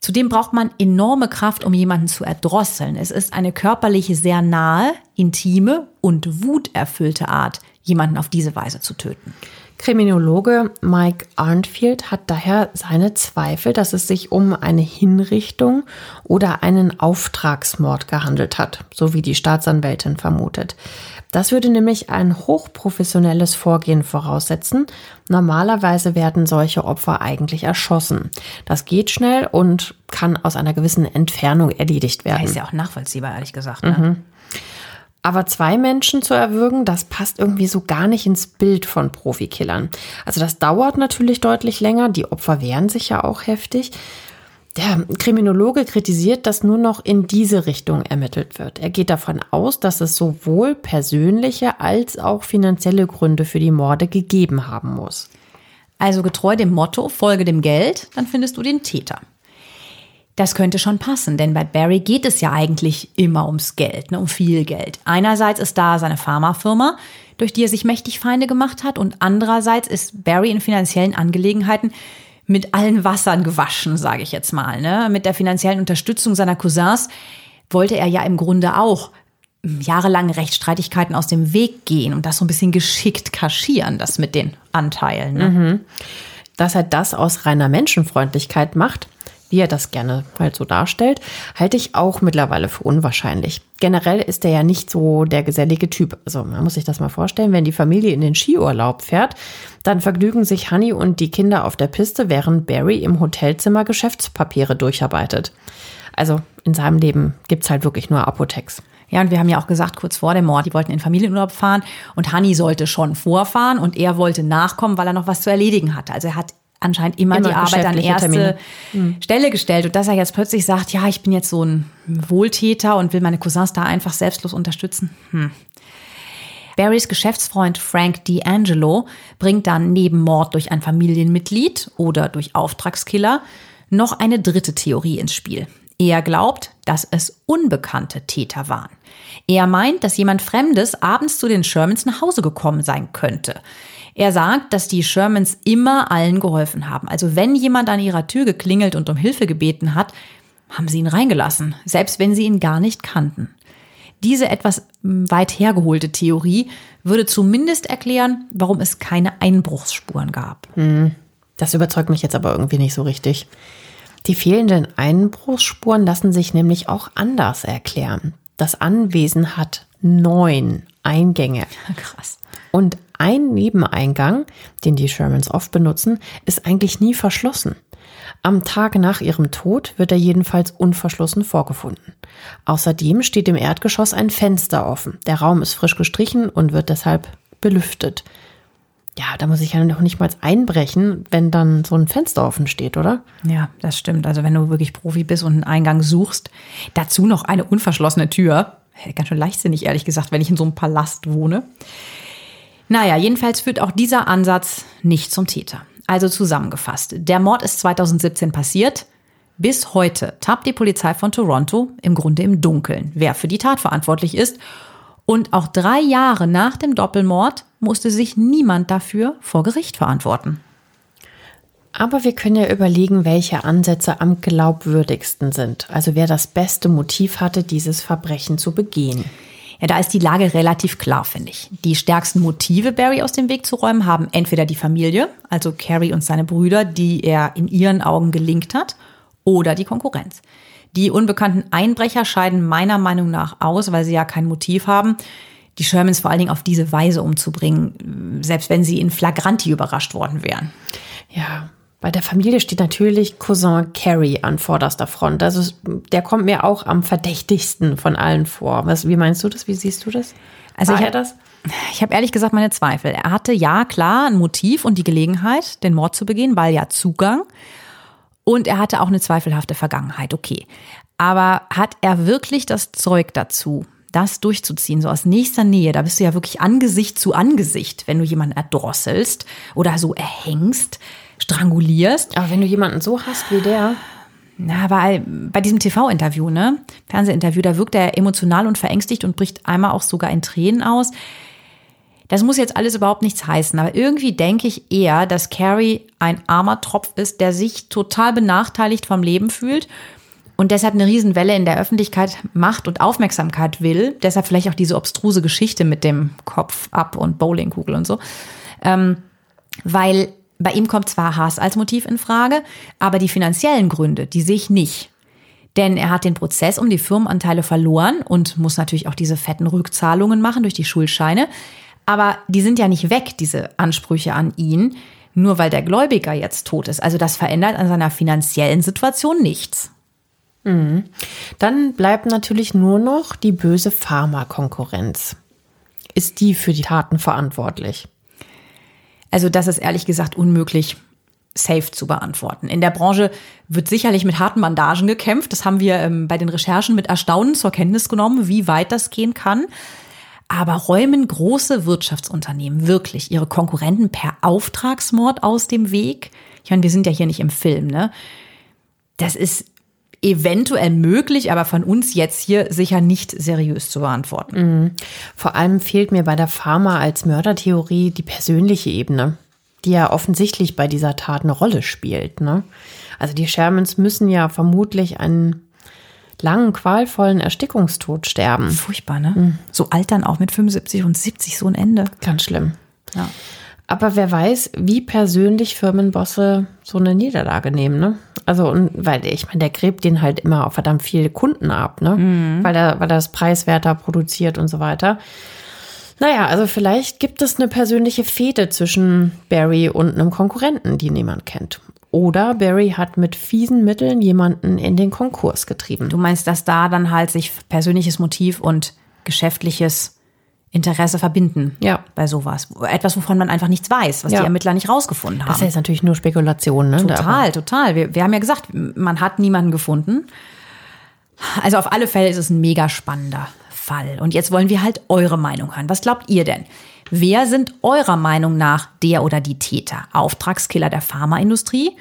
Zudem braucht man enorme Kraft, um jemanden zu erdrosseln. Es ist eine körperliche, sehr nahe, intime und wuterfüllte Art, jemanden auf diese Weise zu töten. Kriminologe Mike Arnfield hat daher seine Zweifel, dass es sich um eine Hinrichtung oder einen Auftragsmord gehandelt hat, so wie die Staatsanwältin vermutet. Das würde nämlich ein hochprofessionelles Vorgehen voraussetzen. Normalerweise werden solche Opfer eigentlich erschossen. Das geht schnell und kann aus einer gewissen Entfernung erledigt werden. Ist ja auch nachvollziehbar, ehrlich gesagt. Ne? Aber zwei Menschen zu erwürgen, das passt irgendwie so gar nicht ins Bild von Profikillern. Also das dauert natürlich deutlich länger, die Opfer wehren sich ja auch heftig. Der Kriminologe kritisiert, dass nur noch in diese Richtung ermittelt wird. Er geht davon aus, dass es sowohl persönliche als auch finanzielle Gründe für die Morde gegeben haben muss. Also getreu dem Motto, folge dem Geld, dann findest du den Täter. Das könnte schon passen, denn bei Barry geht es ja eigentlich immer ums Geld, ne, um viel Geld. Einerseits ist da seine Pharmafirma, durch die er sich mächtig Feinde gemacht hat, und andererseits ist Barry in finanziellen Angelegenheiten mit allen Wassern gewaschen, sage ich jetzt mal. Ne? Mit der finanziellen Unterstützung seiner Cousins wollte er ja im Grunde auch jahrelange Rechtsstreitigkeiten aus dem Weg gehen und das so ein bisschen geschickt kaschieren, das mit den Anteilen. Ne? Mhm. Dass er das aus reiner Menschenfreundlichkeit macht, wie er das gerne halt so darstellt, halte ich auch mittlerweile für unwahrscheinlich. Generell ist er ja nicht so der gesellige Typ. Also man muss sich das mal vorstellen, wenn die Familie in den Skiurlaub fährt, dann vergnügen sich Honey und die Kinder auf der Piste, während Barry im Hotelzimmer Geschäftspapiere durcharbeitet. Also in seinem Leben gibt's halt wirklich nur Apothex. Ja, und wir haben ja auch gesagt, kurz vor dem Mord, die wollten in Familienurlaub fahren und Hanni sollte schon vorfahren und er wollte nachkommen, weil er noch was zu erledigen hatte. Also er hat anscheinend immer, immer die Arbeit an erste Termine. Hm. Stelle gestellt. Und dass er jetzt plötzlich sagt, ja, ich bin jetzt so ein Wohltäter und will meine Cousins da einfach selbstlos unterstützen. Hm. Barrys Geschäftsfreund Frank D'Angelo bringt dann neben Mord durch ein Familienmitglied oder durch Auftragskiller noch eine dritte Theorie ins Spiel. Er glaubt, dass es unbekannte Täter waren. Er meint, dass jemand Fremdes abends zu den Shermans nach Hause gekommen sein könnte. Er sagt, dass die Shermans immer allen geholfen haben. Also wenn jemand an ihrer Tür geklingelt und um Hilfe gebeten hat, haben sie ihn reingelassen, selbst wenn sie ihn gar nicht kannten. Diese etwas hm, weit hergeholte Theorie würde zumindest erklären, warum es keine Einbruchsspuren gab. Hm, das überzeugt mich jetzt aber irgendwie nicht so richtig. Die fehlenden Einbruchsspuren lassen sich nämlich auch anders erklären. Das Anwesen hat neun Eingänge. Krass. Und ein Nebeneingang, den die Shermans oft benutzen, ist eigentlich nie verschlossen. Am Tag nach ihrem Tod wird er jedenfalls unverschlossen vorgefunden. Außerdem steht im Erdgeschoss ein Fenster offen. Der Raum ist frisch gestrichen und wird deshalb belüftet. Ja, da muss ich ja noch nicht mal einbrechen, wenn dann so ein Fenster offen steht, oder? Ja, das stimmt. Also wenn du wirklich Profi bist und einen Eingang suchst, dazu noch eine unverschlossene Tür. Ganz schön leichtsinnig, ehrlich gesagt, wenn ich in so einem Palast wohne. Naja, jedenfalls führt auch dieser Ansatz nicht zum Täter. Also zusammengefasst, der Mord ist 2017 passiert. Bis heute tappt die Polizei von Toronto im Grunde im Dunkeln, wer für die Tat verantwortlich ist. Und auch drei Jahre nach dem Doppelmord musste sich niemand dafür vor Gericht verantworten. Aber wir können ja überlegen, welche Ansätze am glaubwürdigsten sind. Also wer das beste Motiv hatte, dieses Verbrechen zu begehen. Ja, da ist die Lage relativ klar, finde ich. Die stärksten Motive, Barry aus dem Weg zu räumen, haben entweder die Familie, also Carrie und seine Brüder, die er in ihren Augen gelingt hat, oder die Konkurrenz. Die unbekannten Einbrecher scheiden meiner Meinung nach aus, weil sie ja kein Motiv haben, die Shermans vor allen Dingen auf diese Weise umzubringen, selbst wenn sie in Flagranti überrascht worden wären. Ja, bei der Familie steht natürlich Cousin Carrie an vorderster Front. Also der kommt mir auch am verdächtigsten von allen vor. Was, wie meinst du das? Wie siehst du das? Also War ich, das? Ich habe ehrlich gesagt meine Zweifel. Er hatte ja klar ein Motiv und die Gelegenheit, den Mord zu begehen, weil ja Zugang. Und er hatte auch eine zweifelhafte Vergangenheit, okay. Aber hat er wirklich das Zeug dazu, das durchzuziehen, so aus nächster Nähe? Da bist du ja wirklich Angesicht zu Angesicht, wenn du jemanden erdrosselst oder so erhängst strangulierst. Aber wenn du jemanden so hast wie der. Na, bei, bei diesem TV-Interview, ne? Fernsehinterview, da wirkt er emotional und verängstigt und bricht einmal auch sogar in Tränen aus. Das muss jetzt alles überhaupt nichts heißen, aber irgendwie denke ich eher, dass Carrie ein armer Tropf ist, der sich total benachteiligt vom Leben fühlt und deshalb eine Riesenwelle in der Öffentlichkeit macht und Aufmerksamkeit will. Deshalb vielleicht auch diese obstruse Geschichte mit dem Kopf ab und Bowlingkugel und so. Ähm, weil bei ihm kommt zwar Haas als Motiv in Frage, aber die finanziellen Gründe, die sehe ich nicht. Denn er hat den Prozess um die Firmenanteile verloren und muss natürlich auch diese fetten Rückzahlungen machen durch die Schuldscheine. Aber die sind ja nicht weg, diese Ansprüche an ihn, nur weil der Gläubiger jetzt tot ist. Also das verändert an seiner finanziellen Situation nichts. Mhm. Dann bleibt natürlich nur noch die böse Pharmakonkurrenz. Ist die für die Taten verantwortlich? Also das ist ehrlich gesagt unmöglich safe zu beantworten. In der Branche wird sicherlich mit harten Bandagen gekämpft. Das haben wir ähm, bei den Recherchen mit Erstaunen zur Kenntnis genommen, wie weit das gehen kann. Aber räumen große Wirtschaftsunternehmen wirklich ihre Konkurrenten per Auftragsmord aus dem Weg? Ich meine, wir sind ja hier nicht im Film, ne? Das ist eventuell möglich, aber von uns jetzt hier sicher nicht seriös zu beantworten. Mhm. Vor allem fehlt mir bei der Pharma als Mördertheorie die persönliche Ebene. die ja offensichtlich bei dieser Tat eine Rolle spielt. Ne? Also die Shermans müssen ja vermutlich einen langen, qualvollen Erstickungstod sterben. Furchtbar, ne? Mhm. So altern auch mit 75 und 70 so ein Ende. Ganz schlimm. Ja. Aber wer weiß, wie persönlich Firmenbosse so eine Niederlage nehmen, ne? Also, und weil ich meine, der gräbt den halt immer auf verdammt viele Kunden ab, ne? Mhm. Weil er, weil er das preiswerter produziert und so weiter. Naja, also vielleicht gibt es eine persönliche Fehde zwischen Barry und einem Konkurrenten, die niemand kennt. Oder Barry hat mit fiesen Mitteln jemanden in den Konkurs getrieben. Du meinst, dass da dann halt sich persönliches Motiv und geschäftliches Interesse verbinden. Ja. Bei sowas. Etwas, wovon man einfach nichts weiß, was ja. die Ermittler nicht rausgefunden haben. Das ist jetzt natürlich nur Spekulation, ne? Total, total. Wir, wir haben ja gesagt, man hat niemanden gefunden. Also auf alle Fälle ist es ein mega spannender Fall. Und jetzt wollen wir halt eure Meinung hören. Was glaubt ihr denn? Wer sind eurer Meinung nach der oder die Täter? Auftragskiller der Pharmaindustrie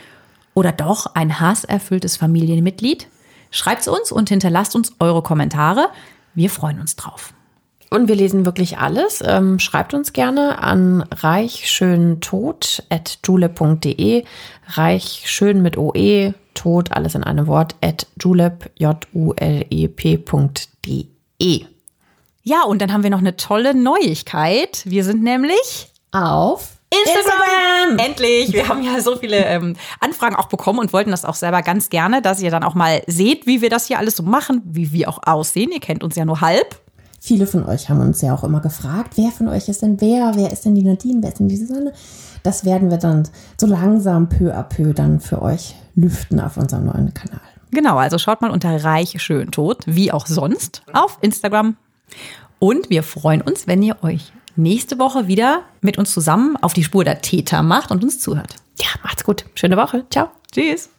oder doch ein hasserfülltes Familienmitglied? Schreibt's uns und hinterlasst uns eure Kommentare. Wir freuen uns drauf. Und wir lesen wirklich alles. Ähm, schreibt uns gerne an reichschöntod.julep.de. Reichschön mit OE, Tod, alles in einem Wort, at julep, J-U-L-E-P.de. Ja, und dann haben wir noch eine tolle Neuigkeit. Wir sind nämlich auf Instagram. Endlich! Wir haben ja so viele ähm, Anfragen auch bekommen und wollten das auch selber ganz gerne, dass ihr dann auch mal seht, wie wir das hier alles so machen, wie wir auch aussehen. Ihr kennt uns ja nur halb. Viele von euch haben uns ja auch immer gefragt, wer von euch ist denn wer? Wer ist denn die Nadine? Wer ist denn die Susanne? Das werden wir dann so langsam peu à peu dann für euch lüften auf unserem neuen Kanal. Genau, also schaut mal unter Reich Schön Tot, wie auch sonst, auf Instagram und wir freuen uns, wenn ihr euch nächste Woche wieder mit uns zusammen auf die Spur der Täter macht und uns zuhört. Ja, macht's gut. Schöne Woche. Ciao. Tschüss.